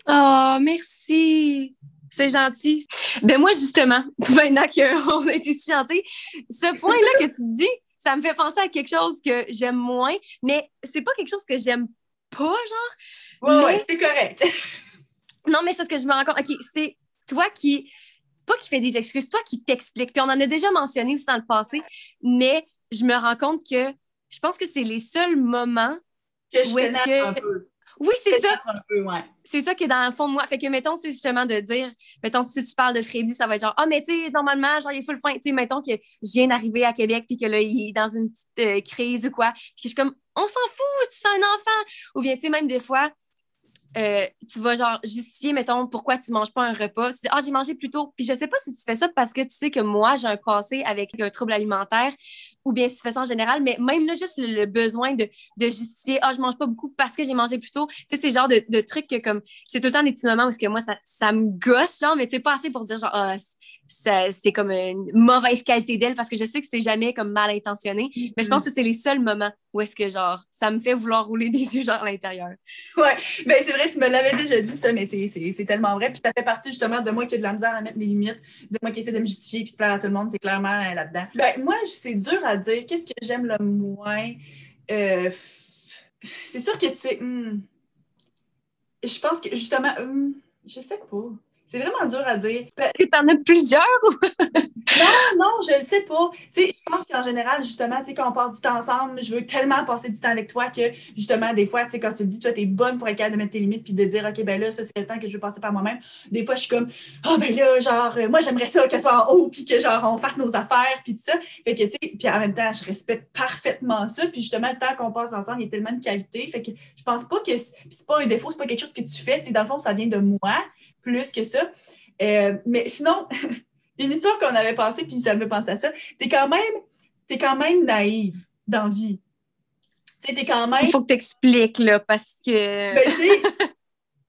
[SPEAKER 1] Oh, merci. C'est gentil. Ben moi, justement, maintenant qu'on a été si gentil, ce point-là que tu dis, ça me fait penser à quelque chose que j'aime moins, mais c'est pas quelque chose que j'aime pas,
[SPEAKER 2] genre. Oui, c'est correct.
[SPEAKER 1] non, mais c'est ce que je me rends compte. OK, c'est toi qui, pas qui fait des excuses, toi qui t'expliques. Puis on en a déjà mentionné aussi dans le passé, mais je me rends compte que je pense que c'est les seuls moments
[SPEAKER 2] que je où est-ce que. Un peu.
[SPEAKER 1] Oui, c'est ça. C'est ça qui est dans le fond de moi. Fait que, mettons, c'est justement de dire, mettons, si tu parles de Freddy, ça va être genre, ah, oh, mais tu sais, normalement, genre, il est full fin. Tu sais, mettons que je viens d'arriver à Québec, puis que là, il est dans une petite euh, crise ou quoi. Puis que je suis comme, on s'en fout, c'est un enfant. Ou bien, tu sais, même des fois, euh, tu vas genre justifier, mettons, pourquoi tu manges pas un repas. Tu dis, ah, j'ai mangé plus tôt. Puis je sais pas si tu fais ça parce que tu sais que moi, j'ai un passé avec un trouble alimentaire ou bien si tu fais ça en général, mais même là, juste le, besoin de, de, justifier, ah, je mange pas beaucoup parce que j'ai mangé plus tôt. Tu sais, c'est le genre de, de truc que comme, c'est tout le temps des petits moments où que moi, ça, ça me gosse, genre, mais tu sais, pas assez pour dire genre, ah, c'est comme une mauvaise qualité d'elle parce que je sais que c'est jamais comme mal intentionné, mais je pense mm-hmm. que c'est les seuls moments où est-ce que genre, ça me fait vouloir rouler des yeux genre à l'intérieur.
[SPEAKER 2] Ouais, ben, c'est vrai, tu me l'avais déjà dit ça, mais c'est tellement vrai. Puis ça fait partie justement de moi qui ai de la misère à mettre mes limites, de moi qui essaie de me justifier puis de plaire à tout le monde, c'est clairement euh, là-dedans. Ben, moi, c'est dur à dire qu'est-ce que j'aime le moins? Euh, c'est sûr que tu sais, hmm, je pense que justement, hmm, je sais pas. C'est vraiment dur à dire.
[SPEAKER 1] Est-ce que tu en as plusieurs?
[SPEAKER 2] non, non, je ne sais pas. Tu sais, je pense qu'en général, justement, tu sais, quand on passe du temps ensemble, je veux tellement passer du temps avec toi que, justement, des fois, tu sais, quand tu te dis, toi, tu es bonne pour être capable de mettre tes limites puis de dire, OK, ben là, ça, c'est le temps que je veux passer par moi-même. Des fois, je suis comme, oh, ben là, genre, euh, moi, j'aimerais ça qu'elle soit en haut puis que, genre, on fasse nos affaires puis tout ça. Fait que, tu sais, puis en même temps, je respecte parfaitement ça. Puis justement, le temps qu'on passe ensemble, il y a tellement de qualité. Fait que je pense pas que c'est pas un défaut, c'est pas quelque chose que tu fais. Tu sais, dans le fond, ça vient de moi plus que ça. Euh, mais sinon, une histoire qu'on avait pensée, puis ça me fait penser à ça, t'es quand même, es quand même naïve dans la vie. Tu sais, quand même...
[SPEAKER 1] Il faut que tu expliques, là, parce que...
[SPEAKER 2] Ben,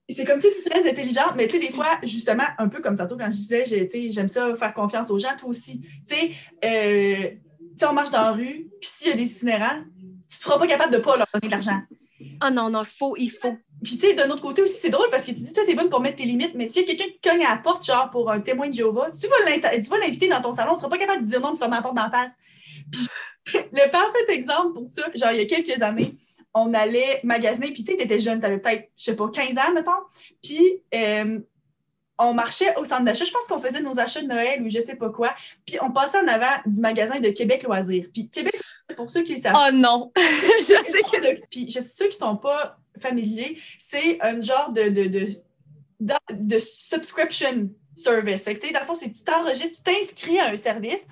[SPEAKER 2] c'est comme si tu es très intelligente, mais tu sais, des fois, justement, un peu comme tantôt quand je disais, j'aime ça faire confiance aux gens, toi aussi. Tu sais, euh, on marche dans la rue, puis s'il y a des itinérants, tu ne seras pas capable de ne pas leur donner de l'argent.
[SPEAKER 1] Ah non, non, faut, il faut
[SPEAKER 2] puis, tu sais, d'un autre côté aussi, c'est drôle parce que tu dis, toi, t'es bonne pour mettre tes limites, mais s'il y a quelqu'un qui cogne à la porte, genre pour un témoin de Jéhovah, tu vas l'inviter dans ton salon, tu seras pas capable de dire non de fermer la porte d'en face. le parfait exemple pour ça, genre, il y a quelques années, on allait magasiner, puis tu sais, t'étais jeune, t'avais peut-être, je sais pas, 15 ans, mettons, puis euh, on marchait au centre d'achat. Je pense qu'on faisait nos achats de Noël ou je sais pas quoi. Puis on passait en avant du magasin de Québec Loisirs. Puis Québec pour ceux qui savent.
[SPEAKER 1] Oh non! je sais que.
[SPEAKER 2] Puis je ceux qui sont pas familier, c'est un genre de, de, de, subscription service. Fait que, dans le fond, c'est tu t'enregistres, tu t'inscris à un service.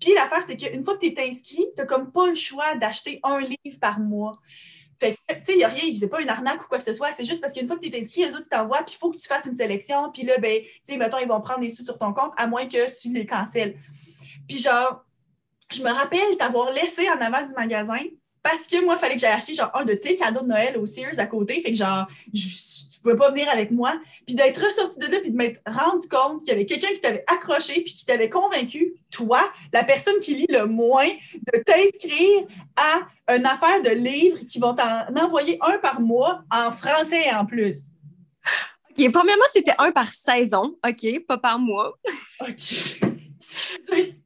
[SPEAKER 2] Puis l'affaire, c'est qu'une fois que tu es inscrit, tu n'as comme pas le choix d'acheter un livre par mois. Fait que, tu sais, il n'y a rien, c'est pas une arnaque ou quoi que ce soit. C'est juste parce qu'une fois que tu es inscrit, les autres, ils t'envoient, puis il faut que tu fasses une sélection. Puis là, ben, tu sais, mettons, ils vont prendre des sous sur ton compte, à moins que tu les cancelles. Puis genre, je me rappelle t'avoir laissé en avant du magasin, parce que moi, il fallait que j'aille acheter genre un de tes cadeaux de Noël au Sears à côté. Fait que genre, je, tu pouvais pas venir avec moi. Puis d'être ressorti de là, puis de m'être rendu compte qu'il y avait quelqu'un qui t'avait accroché, puis qui t'avait convaincu, toi, la personne qui lit le moins, de t'inscrire à une affaire de livres qui vont t'en envoyer un par mois en français en plus.
[SPEAKER 1] OK, premièrement, c'était un par saison, OK, pas par mois.
[SPEAKER 2] OK. Excusez.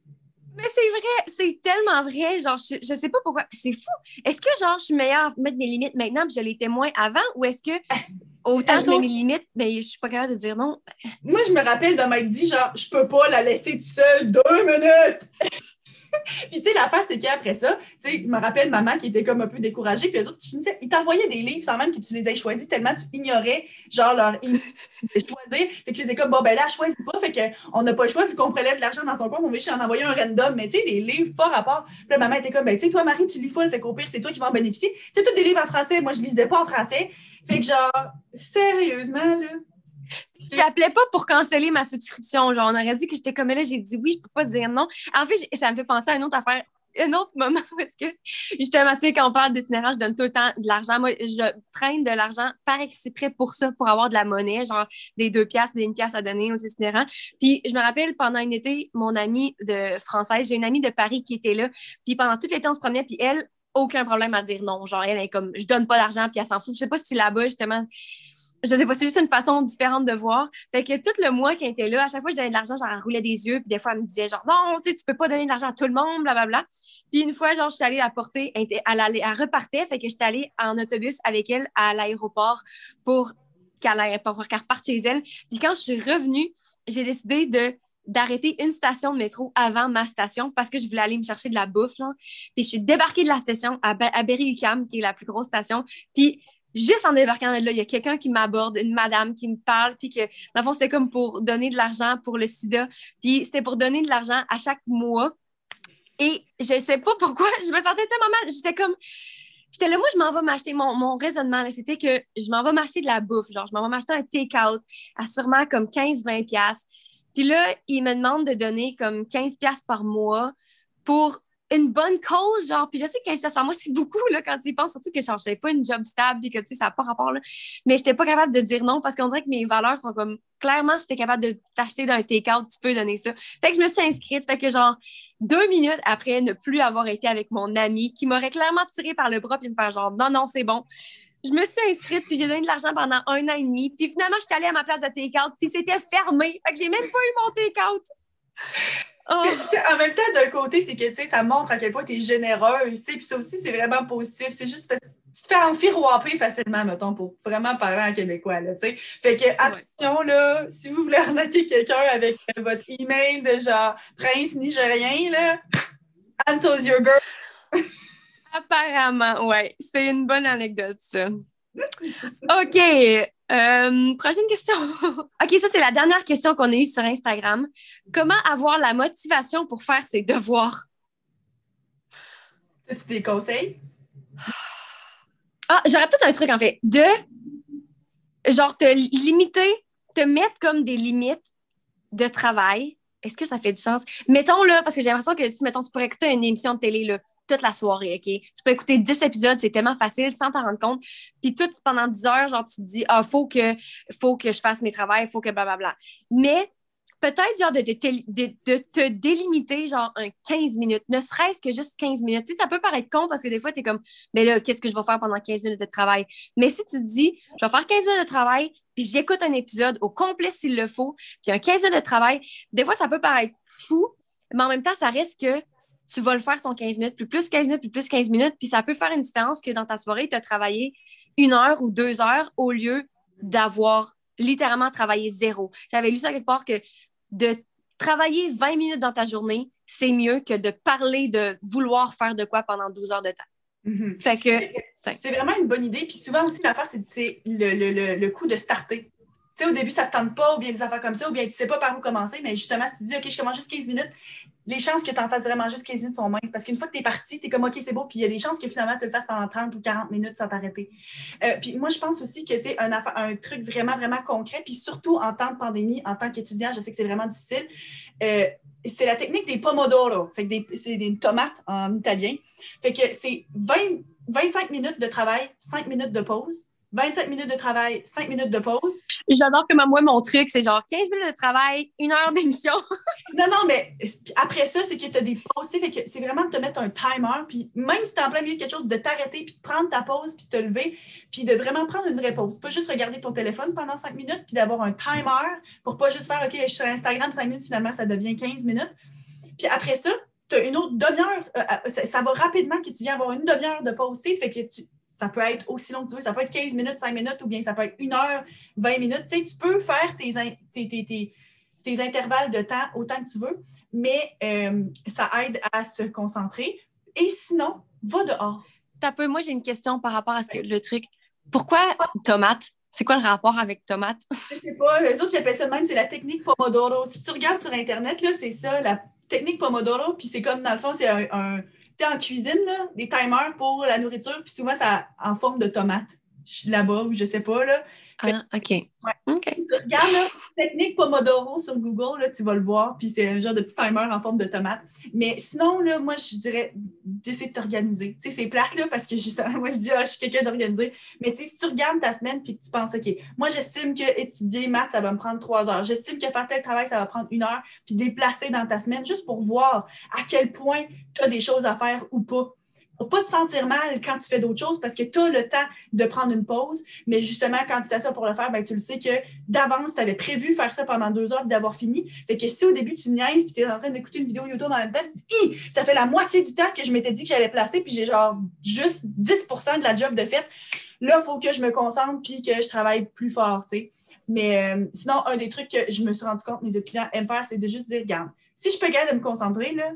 [SPEAKER 1] Mais c'est vrai, c'est tellement vrai. Genre, je, je sais pas pourquoi. C'est fou. Est-ce que, genre, je suis meilleure à mettre mes limites maintenant puis je l'étais moins avant ou est-ce que autant je mets mes limites, mais je suis pas capable de dire non?
[SPEAKER 2] Moi, je me rappelle de m'être dit, genre, je peux pas la laisser toute seule deux minutes. puis, tu sais, l'affaire, c'est qu'après ça, tu sais, je me rappelle maman qui était comme un peu découragée, puis les autres, qui finissaient, ils t'envoyaient des livres sans même que tu les aies choisis, tellement tu ignorais, genre, leur choisir. Fait que je comme, bon, ben là, choisis pas, fait qu'on n'a pas le choix, vu qu'on prélève de l'argent dans son compte, on va juste en envoyer un random, mais tu sais, des livres pas rapport. Puis là, maman était comme, ben, tu sais, toi, Marie, tu lis full, fait qu'au pire, c'est toi qui vas en bénéficier. Sais, tous des livres en français, moi, je lisais pas en français. Fait que, genre, sérieusement, là.
[SPEAKER 1] Je t'appelais pas pour canceller ma subscription. Genre, on aurait dit que j'étais comme là, j'ai dit oui, je peux pas dire non. En fait, ça me fait penser à une autre affaire un autre moment parce que justement, tu sais, quand on parle d'itinérance, je donne tout le temps de l'argent. Moi, je traîne de l'argent par exprès pour ça, pour avoir de la monnaie, genre des deux piastres, des une pièce à donner aux itinérants. Puis je me rappelle, pendant un été, mon amie de française, j'ai une amie de Paris qui était là. Puis pendant tout l'été, on se promenait, puis elle, aucun problème à dire non. Genre, elle est comme, je donne pas d'argent, puis elle s'en fout. Je sais pas si là-bas, justement, je sais pas, c'est juste une façon différente de voir. Fait que tout le mois qu'elle était là, à chaque fois que je donnais de l'argent, genre, elle roulait des yeux, puis des fois, elle me disait, genre, non, tu sais, tu peux pas donner de l'argent à tout le monde, blablabla. Puis une fois, genre, je suis allée la porter, elle, repartait, fait que j'étais allée en autobus avec elle à l'aéroport pour qu'elle pour qu'elle reparte chez elle. Puis quand je suis revenue, j'ai décidé de d'arrêter une station de métro avant ma station parce que je voulais aller me chercher de la bouffe. Genre. Puis je suis débarquée de la station à, à Berry-UQAM, qui est la plus grosse station. Puis juste en débarquant là, il y a quelqu'un qui m'aborde, une madame qui me parle, puis que, dans le fond, c'était comme pour donner de l'argent pour le sida. Puis c'était pour donner de l'argent à chaque mois. Et je sais pas pourquoi, je me sentais tellement mal. J'étais comme... J'étais là, moi, je m'en vais m'acheter. Mon, mon raisonnement, c'était que je m'en vais m'acheter de la bouffe. Genre, je m'en vais m'acheter un take-out à sûrement comme 15-20$. Puis là, il me demande de donner comme 15 pièces par mois pour une bonne cause, genre, puis je sais que 15 par mois, c'est beaucoup, là, quand il pense, surtout que je cherchais pas une job stable, puis que, tu sais, ça n'a pas rapport, là. Mais j'étais pas capable de dire non, parce qu'on dirait que mes valeurs sont comme, clairement, si t'es capable de t'acheter d'un take-out, tu peux donner ça. Fait que je me suis inscrite, fait que, genre, deux minutes après ne plus avoir été avec mon ami, qui m'aurait clairement tiré par le bras, puis me faire genre, non, non, c'est bon je me suis inscrite, puis j'ai donné de l'argent pendant un an et demi. Puis finalement, je suis allée à ma place de take-out, puis c'était fermé. Fait que j'ai même pas eu mon take-out.
[SPEAKER 2] Oh. En même temps, d'un côté, c'est que ça montre à quel point tu es généreuse. Puis ça aussi, c'est vraiment positif. C'est juste parce que tu te fais enfiroiper facilement, mettons, pour vraiment parler en québécois. Là, fait que, attention, là, si vous voulez arnaquer quelqu'un avec votre email de genre prince nigérien, là, Anne's your girl.
[SPEAKER 1] Apparemment, ouais. C'est une bonne anecdote, ça. OK. Euh, prochaine question. OK, ça, c'est la dernière question qu'on a eue sur Instagram. Comment avoir la motivation pour faire ses devoirs?
[SPEAKER 2] As-tu des conseils?
[SPEAKER 1] Ah, j'aurais peut-être un truc, en fait. De, genre, te limiter, te mettre comme des limites de travail. Est-ce que ça fait du sens? Mettons, là, parce que j'ai l'impression que si, mettons, tu pourrais écouter une émission de télé, là, toute la soirée, OK? Tu peux écouter 10 épisodes, c'est tellement facile sans t'en rendre compte. Puis tout pendant 10 heures, genre, tu te dis, ah, faut que, faut que je fasse mes travaux, faut que blablabla. Mais peut-être, genre, de, de, te délimiter, genre, un 15 minutes, ne serait-ce que juste 15 minutes. Tu sais, ça peut paraître con parce que des fois, tu es comme, mais là, qu'est-ce que je vais faire pendant 15 minutes de travail? Mais si tu te dis, je vais faire 15 minutes de travail, puis j'écoute un épisode au complet s'il le faut, puis un 15 minutes de travail, des fois, ça peut paraître fou, mais en même temps, ça reste que tu vas le faire ton 15 minutes, puis plus 15 minutes, puis plus 15 minutes, puis ça peut faire une différence que dans ta soirée, tu as travaillé une heure ou deux heures au lieu d'avoir littéralement travaillé zéro. J'avais lu ça quelque part que de travailler 20 minutes dans ta journée, c'est mieux que de parler de vouloir faire de quoi pendant 12 heures de temps.
[SPEAKER 2] Fait que. C'est vraiment une bonne idée. Puis souvent aussi, l'affaire, c'est le, le, le, coup de starter sais, au début, ça ne te tente pas, ou bien des affaires comme ça, ou bien tu ne sais pas par où commencer, mais justement, si tu dis, OK, je commence juste 15 minutes, les chances que tu en fasses vraiment juste 15 minutes sont minces. Parce qu'une fois que tu es parti, tu es comme, OK, c'est beau, puis il y a des chances que finalement, tu le fasses pendant 30 ou 40 minutes sans t'arrêter. Euh, puis moi, je pense aussi que, tu un, un, truc vraiment, vraiment concret, puis surtout en temps de pandémie, en tant qu'étudiant, je sais que c'est vraiment difficile. Euh, c'est la technique des pomodoro. Fait que c'est des tomates en italien. Fait que c'est 25 minutes de travail, 5 minutes de pause. 25 minutes de travail, 5 minutes de pause.
[SPEAKER 1] J'adore que moi, mon truc, c'est genre 15 minutes de travail, une heure d'émission.
[SPEAKER 2] non, non, mais après ça, c'est que tu as des pauses. Fait que c'est vraiment de te mettre un timer. Puis même si tu es en plein milieu de quelque chose, de t'arrêter, puis de prendre ta pause, puis de te lever, puis de vraiment prendre une vraie pause. Pas juste regarder ton téléphone pendant 5 minutes, puis d'avoir un timer pour pas juste faire OK, je suis sur Instagram 5 minutes, finalement, ça devient 15 minutes. Puis après ça, tu as une autre demi-heure. euh, euh, ça, ça va rapidement que tu viens avoir une demi-heure de poster. Fait que tu- ça peut être aussi long que tu veux. Ça peut être 15 minutes, 5 minutes, ou bien ça peut être 1 heure, 20 minutes. Tu sais, tu peux faire tes, tes, tes- tes- intervalles de temps autant que tu veux, mais euh, ça aide à se concentrer. Et sinon, va dehors.
[SPEAKER 1] T'as peu, moi, j'ai une question par rapport à ce que le truc. Pourquoi tomate? C'est quoi le rapport avec tomate?
[SPEAKER 2] Je sais pas, les autres, j'appelle ça de même, c'est la technique Pomodoro. Si tu regardes sur Internet, là, c'est ça, la technique Pomodoro, puis c'est comme, dans le fond, c'est un, en cuisine, là, des timers pour la nourriture, puis souvent, ça en forme de tomate. Je suis là-bas, ou je sais pas, là.
[SPEAKER 1] Ah, OK. OK.
[SPEAKER 2] Si tu regardes, là, technique Pomodoro sur Google, là, tu vas le voir, puis c'est un genre de petit timer en forme de tomate. Mais sinon, là, moi, je dirais d'essayer de t'organiser. Tu sais, c'est plate, là, parce que justement, moi, je dis, ah, je suis quelqu'un d'organisé. Mais tu sais, si tu regardes ta semaine, puis que tu penses, OK, moi, j'estime que étudier maths, ça va me prendre trois heures. J'estime que faire tel travail, ça va prendre une heure, puis déplacer dans ta semaine, juste pour voir à quel point tu as des choses à faire ou pas. Pour pas te sentir mal quand tu fais d'autres choses, parce que tu as le temps de prendre une pause, mais justement, quand tu t'assois pour le faire, ben, tu le sais que d'avance, tu avais prévu faire ça pendant deux heures d'avoir fini. Fait que si au début, tu niaises puis tu es en train d'écouter une vidéo YouTube en même temps, tu dis, ça fait la moitié du temps que je m'étais dit que j'allais placer, puis j'ai genre juste 10 de la job de fait. Là, il faut que je me concentre puis que je travaille plus fort, tu sais. Mais euh, sinon, un des trucs que je me suis rendu compte, mes étudiants aiment faire, c'est de juste dire, regarde, si je peux gagner de me concentrer, là,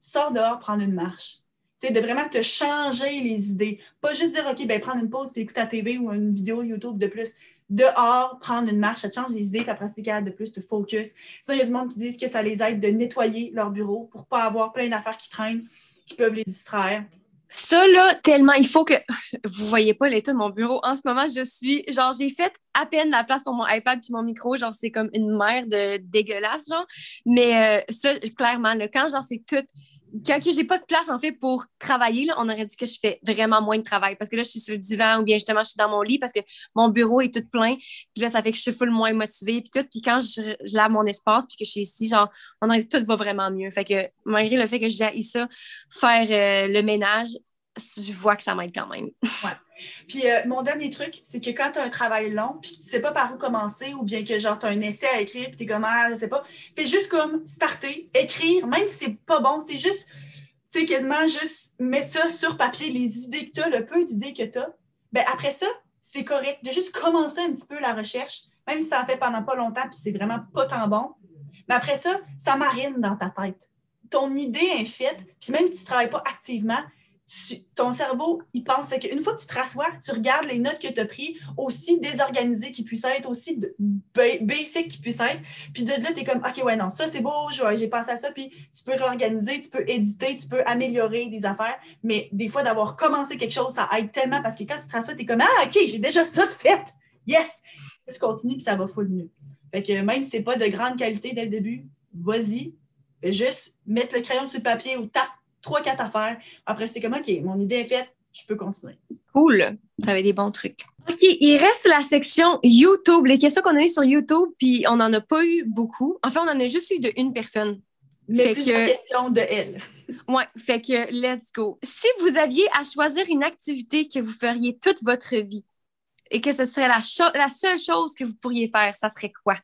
[SPEAKER 2] sors dehors, prendre une marche. De vraiment te changer les idées. Pas juste dire, OK, ben prendre une pause puis écouter TV ou une vidéo YouTube de plus dehors, prendre une marche, ça te change les idées, puis après, c'est de plus te focus. Sinon, il y a du monde qui disent que ça les aide de nettoyer leur bureau pour pas avoir plein d'affaires qui traînent, qui peuvent les distraire.
[SPEAKER 1] Ça, là, tellement, il faut que. Vous voyez pas l'état de mon bureau. En ce moment, je suis. Genre, j'ai fait à peine la place pour mon iPad puis mon micro. Genre, c'est comme une mer de dégueulasse, genre. Mais euh, ça, clairement, là, quand, genre, c'est tout. Quand j'ai pas de place, en fait, pour travailler, là, on aurait dit que je fais vraiment moins de travail. Parce que là, je suis sur le divan ou bien justement, je suis dans mon lit parce que mon bureau est tout plein. Puis là, ça fait que je suis full moins motivée. Puis tout. Puis quand je, lave mon espace puis que je suis ici, genre, on aurait dit que tout va vraiment mieux. Fait que malgré le fait que j'ai ça, faire euh, le ménage, je vois que ça m'aide quand même.
[SPEAKER 2] Puis euh, mon dernier truc, c'est que quand tu as un travail long, puis que tu sais pas par où commencer, ou bien que genre tu as un essai à écrire, puis tu es comme ah, je sais pas, fais juste comme starter, écrire, même si c'est pas bon, tu sais, juste, quasiment juste mettre ça sur papier, les idées que tu as, le peu d'idées que tu as. Ben après ça, c'est correct de juste commencer un petit peu la recherche, même si tu en fais pendant pas longtemps, puis c'est vraiment pas tant bon. Mais après ça, ça marine dans ta tête. Ton idée est faite, puis même si tu travailles pas activement, ton cerveau, il pense. Fait qu'une fois que tu te rassois, tu regardes les notes que tu as prises, aussi désorganisées qu'ils puissent être, aussi basic qu'ils puissent être. Puis de là, tu es comme, OK, ouais, non, ça c'est beau, j'ai pensé à ça. Puis tu peux réorganiser, tu peux éditer, tu peux améliorer des affaires. Mais des fois, d'avoir commencé quelque chose, ça aide tellement parce que quand tu te rassois, tu es comme, ah, OK, j'ai déjà ça de fait. Yes! Tu continues, puis ça va full mieux. Fait que même si c'est pas de grande qualité dès le début, vas-y. Juste mettre le crayon sur le papier ou tape trois, quatre affaires. Après, c'est comme, OK, mon idée est faite, je peux continuer.
[SPEAKER 1] Cool. T'avais des bons trucs. OK, il reste la section YouTube, les questions qu'on a eues sur YouTube, puis on n'en a pas eu beaucoup. En fait, on en a juste eu de une personne.
[SPEAKER 2] Mais
[SPEAKER 1] Fait
[SPEAKER 2] plus
[SPEAKER 1] que-
[SPEAKER 2] question de elle.
[SPEAKER 1] Ouais, fait que let's go. Si vous aviez à choisir une activité que vous feriez toute votre vie et que ce serait la, cho- la seule chose que vous pourriez faire, ça serait quoi?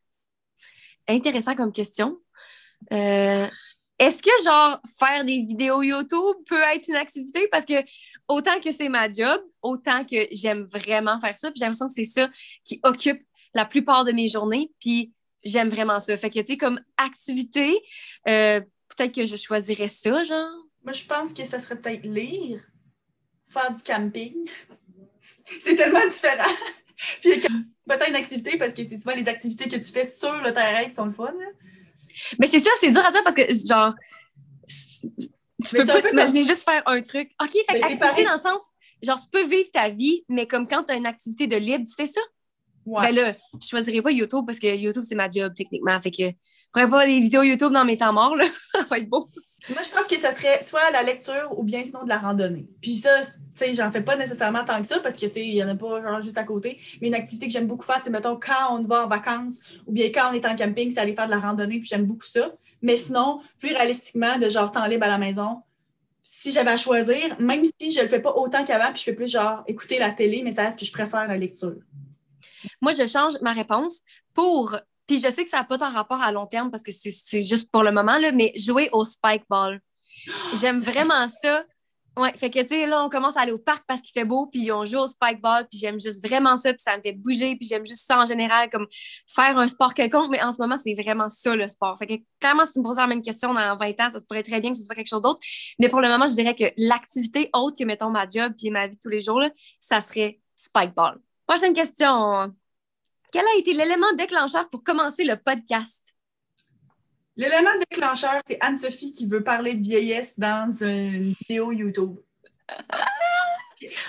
[SPEAKER 1] Intéressant comme question. Euh, Est-ce que, genre, faire des vidéos YouTube peut être une activité? Parce que autant que c'est ma job, autant que j'aime vraiment faire ça, puis j'ai l'impression que c'est ça qui occupe la plupart de mes journées, puis j'aime vraiment ça. Fait que, tu sais, comme activité, euh, peut-être que je choisirais ça, genre.
[SPEAKER 2] Moi, je pense que ça serait peut-être lire, faire du camping. c'est tellement différent. Puis peut-être une activité parce que c'est souvent les activités que tu fais sur le terrain qui sont le fun.
[SPEAKER 1] Mais c'est sûr, c'est dur à dire parce que, genre, tu peux pas t'imaginer juste faire un truc. OK, fait activité
[SPEAKER 2] pareil.
[SPEAKER 1] dans le sens, genre, tu peux vivre ta vie, mais comme quand tu as une activité de libre, tu fais ça?
[SPEAKER 2] Ouais.
[SPEAKER 1] Ben là, je choisirais pas YouTube parce que YouTube, c'est ma job, techniquement. Fait que je ferais pas des vidéos YouTube dans mes temps morts, là. ça va être beau.
[SPEAKER 2] Moi, je pense que ça serait soit la lecture ou bien sinon de la randonnée. Puis ça, tu sais, j'en fais pas nécessairement tant que ça parce que, tu sais, il y en a pas genre juste à côté. Mais une activité que j'aime beaucoup faire, c'est mettons quand on va en vacances ou bien quand on est en camping, c'est aller faire de la randonnée, puis j'aime beaucoup ça. Mais sinon, plus réalistiquement, de genre temps libre à la maison, si j'avais à choisir, même si je le fais pas autant qu'avant, puis je fais plus genre écouter la télé, mais ça reste que je préfère la lecture.
[SPEAKER 1] Moi, je change ma réponse pour. Puis je sais que ça n'a pas tant rapport à long terme parce que c'est juste pour le moment, là, mais jouer au spike ball. J'aime vraiment ça. Ouais, fait que, tu sais, là, on commence à aller au parc parce qu'il fait beau, puis on joue au spikeball, puis j'aime juste vraiment ça, puis ça me fait bouger, puis j'aime juste ça en général, comme faire un sport quelconque, mais en ce moment, c'est vraiment ça, le sport. Fait que, clairement, si tu me poses la même question dans 20 ans, ça se pourrait très bien que ce soit quelque chose d'autre, mais pour le moment, je dirais que l'activité autre que, mettons, ma job, puis ma vie tous les jours, là, ça serait spikeball. Prochaine question. Quel a été l'élément déclencheur pour commencer le podcast?
[SPEAKER 2] L'élément déclencheur, c'est Anne-Sophie qui veut parler de vieillesse dans une vidéo YouTube.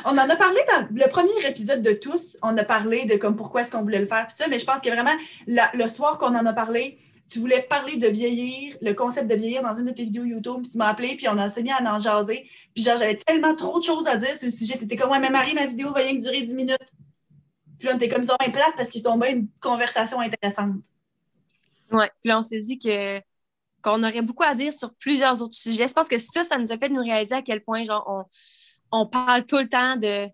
[SPEAKER 2] On en a parlé dans le premier épisode de tous. On a parlé de comme pourquoi est-ce qu'on voulait le faire, ça, mais je pense que vraiment, le soir qu'on en a parlé, tu voulais parler de vieillir, le concept de vieillir dans une de tes vidéos YouTube, puis tu m'as appelé, puis on a enseigné à en jaser. Puis genre, j'avais tellement trop de choses à dire sur le sujet. Tu étais comme, ouais, mais Marie, ma vidéo va rien que durer 10 minutes. Puis là, on était comme, ils sont plate parce qu'ils sont bien une conversation intéressante.
[SPEAKER 1] Oui, puis là, on s'est dit que qu'on aurait beaucoup à dire sur plusieurs autres sujets. Je pense que ça, ça nous a fait nous réaliser à quel point, genre, on, on parle tout le temps de,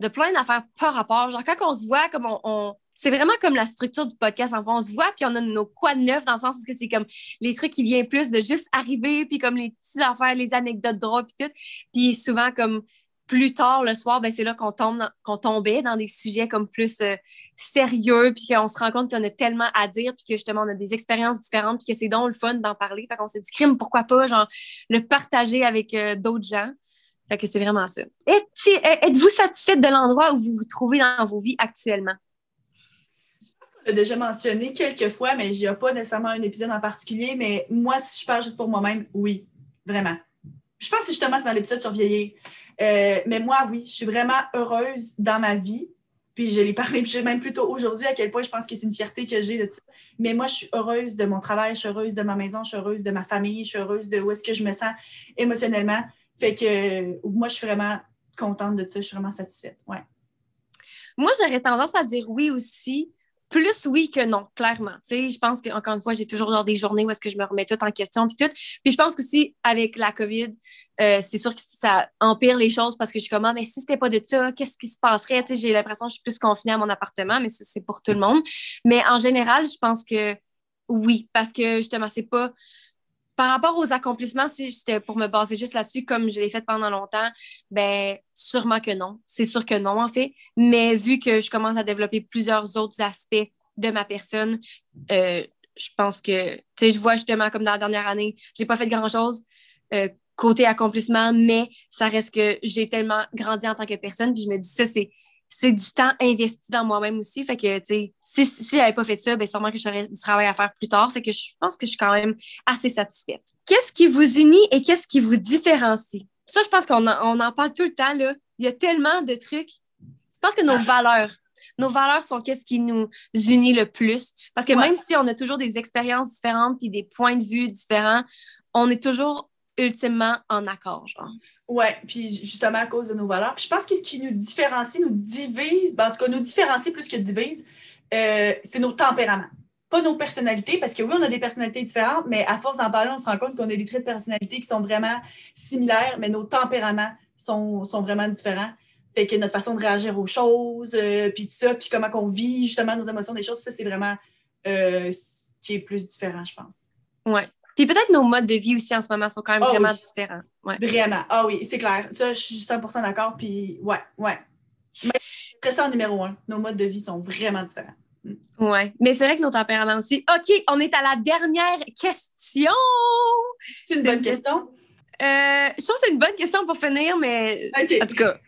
[SPEAKER 1] de plein d'affaires par rapport. Genre, quand on se voit, comme on, c'est vraiment comme la structure du podcast. Enfin, on se voit, puis on a nos quoi de neuf dans le sens où c'est comme les trucs qui viennent plus de juste arriver, puis comme les petites affaires, les anecdotes drôles, puis tout. Puis souvent, comme plus tard le soir, ben, c'est là qu'on tombe qu'on tombait dans des sujets comme plus euh, sérieux, puis qu'on se rend compte qu'on a tellement à dire, puis que justement on a des expériences différentes, puis que c'est donc le fun d'en parler. Fait qu'on s'est dit, crime, pourquoi pas, genre, le partager avec euh, d'autres gens. Fait que c'est vraiment ça. Êtes-vous satisfaite de l'endroit où vous vous trouvez dans vos vies actuellement?
[SPEAKER 2] L'ai déjà mentionné quelques fois, mais il n'y a pas nécessairement un épisode en particulier, mais moi, si je parle juste pour moi-même, oui, vraiment. Je pense que justement, c'est dans l'épisode sur vieillir. Euh, mais moi, oui, je suis vraiment heureuse dans ma vie. Puis je l'ai parlé même plutôt aujourd'hui à quel point je pense que c'est une fierté que j'ai de ça. Mais moi, je suis heureuse de mon travail, je suis heureuse de ma maison, je suis heureuse de ma famille, je suis heureuse de où est-ce que je me sens émotionnellement. Fait que moi, je suis vraiment contente de ça, je suis vraiment satisfaite. Ouais.
[SPEAKER 1] Moi, j'aurais tendance à dire oui aussi. Plus oui que non, clairement. Tu je pense qu'encore une fois, j'ai toujours des journées où est-ce que je me remets tout en question puis tout. Puis je pense qu'aussi, avec la COVID, euh, c'est sûr que ça empire les choses parce que je suis comme, ah, mais si c'était pas de ça, qu'est-ce qui se passerait? j'ai l'impression que je suis plus confinée à mon appartement, mais ça, c'est pour tout le monde. Mais en général, je pense que oui, parce que justement, c'est pas. Par rapport aux accomplissements, si c'était pour me baser juste là-dessus, comme je l'ai fait pendant longtemps, ben sûrement que non. C'est sûr que non, en fait. Mais vu que je commence à développer plusieurs autres aspects de ma personne, euh, je pense que, tu sais, je vois justement comme dans la dernière année, j'ai pas fait grand-chose. Euh, côté accomplissement, mais ça reste que j'ai tellement grandi en tant que personne, puis je me dis ça, c'est c'est du temps investi dans moi-même aussi. Fait que, tu sais, si, si j'avais pas fait ça, bien, sûrement que j'aurais du travail à faire plus tard. Fait que je pense que je suis quand même assez satisfaite. Qu'est-ce qui vous unit et qu'est-ce qui vous différencie? Ça, je pense qu'on en, on en parle tout le temps, là. Il y a tellement de trucs. Je pense que nos valeurs, nos valeurs sont qu'est-ce qui nous unit le plus. Parce que même si on a toujours des expériences différentes puis des points de vue différents, on est toujours ultimement en accord, genre.
[SPEAKER 2] Oui, puis justement à cause de nos valeurs. Puis je pense que ce qui nous différencie, nous divise, ben, en tout cas, nous différencie plus que divise, euh, c'est nos tempéraments. Pas nos personnalités, parce que oui, on a des personnalités différentes, mais à force d'en parler, on se rend compte qu'on a des traits de personnalité qui sont vraiment similaires, mais nos tempéraments sont, sont vraiment différents. Fait que notre façon de réagir aux choses, euh, puis tout ça, puis comment on vit justement nos émotions, des choses, ça, c'est vraiment euh, ce qui est plus différent, je pense.
[SPEAKER 1] Oui, puis peut-être nos modes de vie aussi en ce moment sont quand même ah vraiment différents.
[SPEAKER 2] Vraiment. Ah oui, c'est clair. Ça, je suis 100% d'accord. Puis ouais, ouais. Mais ça en numéro un. Nos modes de vie sont vraiment différents.
[SPEAKER 1] Mm. Oui, mais c'est vrai que nos tempéraments aussi. OK, on est à la dernière question.
[SPEAKER 2] C'est une bonne question.
[SPEAKER 1] Euh, je trouve que c'est une bonne question pour finir, mais en tout cas,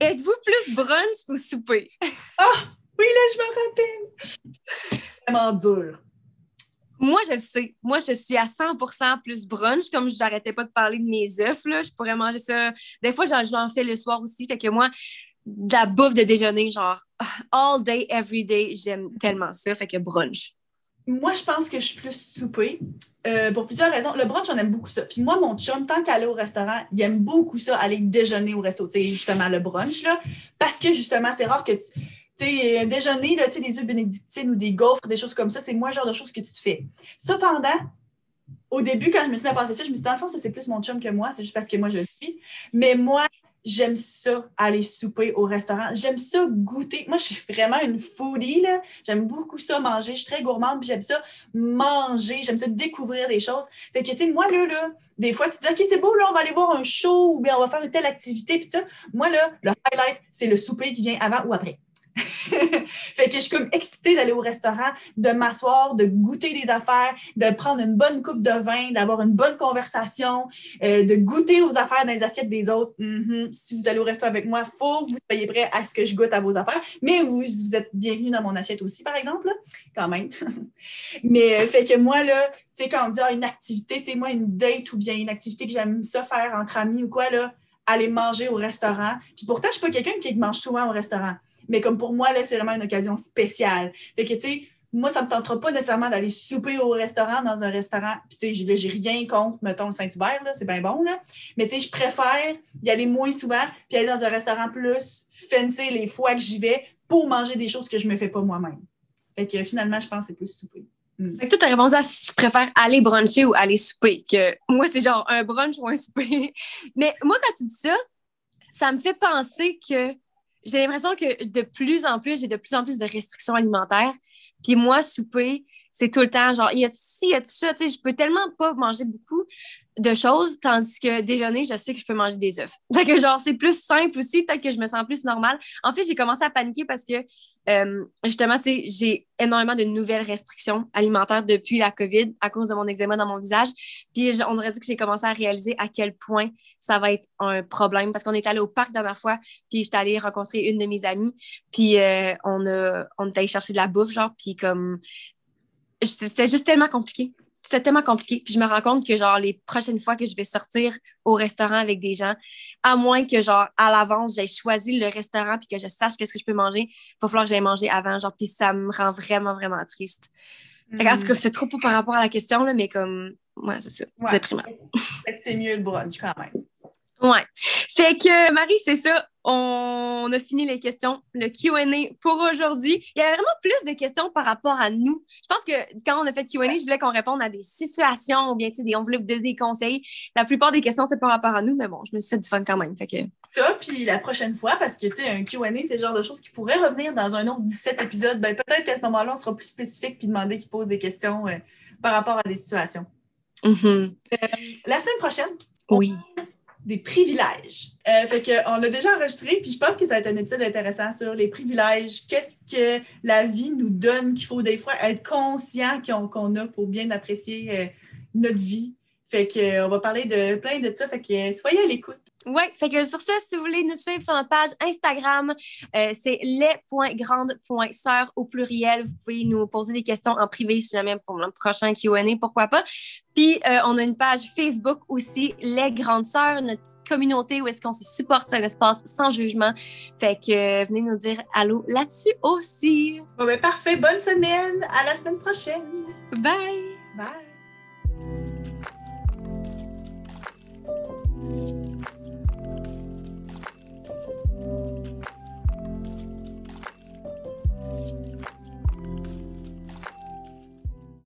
[SPEAKER 1] êtes-vous plus brunch ou souper?
[SPEAKER 2] Ah, oui, là, je me rappelle. Vraiment dur.
[SPEAKER 1] Moi, je le sais. Moi, je suis à 100% plus brunch. Comme je n'arrêtais pas de parler de mes œufs, là, je pourrais manger ça. Des fois, j'en fais le soir aussi. Fait que moi, de la bouffe de déjeuner, genre all day, every day, j'aime tellement ça. Fait que brunch.
[SPEAKER 2] Moi, je pense que je suis plus soupée euh, pour plusieurs raisons. Le brunch, on aime beaucoup ça. Puis moi, mon chum, tant qu'aller au restaurant, il aime beaucoup ça, aller déjeuner au resto, tu sais, justement, le brunch, là. Parce que, justement, c'est rare que tu sais, un déjeuner, là, des œufs bénédictines ou des gaufres, des choses comme ça, c'est moins le genre de choses que tu te fais. Cependant, au début, quand je me suis mis à penser ça, je me suis dit, dans le fond, ça, c'est plus mon chum que moi, c'est juste parce que moi, je le suis. Mais moi, j'aime ça, aller souper au restaurant. J'aime ça goûter. Moi, je suis vraiment une foodie, là. J'aime beaucoup ça manger. Je suis très gourmande, puis j'aime ça manger. J'aime ça découvrir des choses. Fait que, tu sais, moi, là, là, des fois, tu dis, OK, c'est beau, là, on va aller voir un show ou bien on va faire une telle activité, puis ça. Moi, là, le highlight, c'est le souper qui vient avant ou après. fait que je suis comme excitée d'aller au restaurant, de m'asseoir, de goûter des affaires, de prendre une bonne coupe de vin, d'avoir une bonne conversation, euh, de goûter aux affaires dans les assiettes des autres. Mm-hmm. Si vous allez au restaurant avec moi, faut que vous soyez prêts à ce que je goûte à vos affaires. Mais vous, êtes bienvenus dans mon assiette aussi, par exemple, quand même. Mais euh, fait que moi, là, tu sais, quand on dit ah, une activité, tu sais, moi, une date ou bien une activité que j'aime ça faire entre amis ou quoi, là, aller manger au restaurant. Puis pourtant, je suis pas quelqu'un qui mange souvent au restaurant. Mais comme pour moi, là, c'est vraiment une occasion spéciale. Fait que, tu sais, moi, ça ne me tentera pas nécessairement d'aller souper au restaurant, dans un restaurant. Puis, tu sais, j'ai rien contre, mettons, Saint-Hubert, là, c'est bien bon, là. Mais, tu sais, je préfère y aller moins souvent, puis aller dans un restaurant plus fancy les fois que j'y vais pour manger des choses que je ne me fais pas moi-même. Fait que, finalement, je pense que c'est plus souper.
[SPEAKER 1] Mm. Fait que toi, tu as répondu à si tu préfères aller bruncher ou aller souper. Que moi, c'est genre un brunch ou un souper. Mais moi, quand tu dis ça, ça me fait penser que j'ai l'impression que de plus en plus, j'ai de plus en plus de restrictions alimentaires. Puis moi, souper, c'est tout le temps genre, il y a ci, il y a tout ça, tu sais, je peux tellement pas manger beaucoup de choses, tandis que déjeuner, je sais que je peux manger des œufs. Fait que genre, c'est plus simple aussi, peut-être que je me sens plus normale. En fait, j'ai commencé à paniquer parce que euh, justement, tu sais, j'ai énormément de nouvelles restrictions alimentaires depuis la COVID à cause de mon eczéma dans mon visage. Puis on aurait dit que j'ai commencé à réaliser à quel point ça va être un problème parce qu'on est allé au parc la dernière fois, puis j'étais allée rencontrer une de mes amies, puis euh, on, a, on est allé chercher de la bouffe, genre, puis comme c'était juste tellement compliqué c'est tellement compliqué. Puis je me rends compte que, genre, les prochaines fois que je vais sortir au restaurant avec des gens, à moins que, genre, à l'avance, j'ai choisi le restaurant puis que je sache qu'est-ce que je peux manger, il va falloir que j'aille manger avant, genre, puis ça me rend vraiment, vraiment triste. Mm. que c'est trop peu par rapport à la question, là, mais comme, ouais, c'est ça, ouais. déprimant.
[SPEAKER 2] C'est mieux le brunch quand même.
[SPEAKER 1] Ouais. Fait que, Marie, c'est ça. On a fini les questions, le QA pour aujourd'hui. Il y avait vraiment plus de questions par rapport à nous. Je pense que quand on a fait QA, je voulais qu'on réponde à des situations ou bien des, on voulait vous donner des conseils. La plupart des questions, c'est par rapport à nous, mais bon, je me suis fait du fun quand même. Fait que...
[SPEAKER 2] Ça, puis la prochaine fois, parce que tu sais, un QA, c'est le genre de choses qui pourrait revenir dans un autre 17 épisodes. Ben, peut-être qu'à ce moment-là, on sera plus spécifique puis demander qu'ils posent des questions euh, par rapport à des situations.
[SPEAKER 1] Mm-hmm.
[SPEAKER 2] Euh, la semaine prochaine,
[SPEAKER 1] oui
[SPEAKER 2] des privilèges. Euh, fait qu'on l'a déjà enregistré, puis je pense que ça va être un épisode intéressant sur les privilèges. Qu'est-ce que la vie nous donne, qu'il faut des fois être conscient qu'on a pour bien apprécier euh, notre vie. Fait qu'on va parler de plein de ça. Fait que soyez à l'écoute.
[SPEAKER 1] Oui, fait que sur ce, si vous voulez nous suivre sur notre page Instagram, euh, c'est les.grandes.sœurs au pluriel. Vous pouvez nous poser des questions en privé si jamais pour le prochain QA, pourquoi pas. Puis euh, on a une page Facebook aussi, Les Grandes Sœurs, notre communauté où est-ce qu'on se supporte, c'est un espace sans jugement. Fait que euh, venez nous dire allô là-dessus aussi.
[SPEAKER 2] Bon ben parfait, bonne semaine, à la semaine prochaine.
[SPEAKER 1] Bye.
[SPEAKER 2] Bye.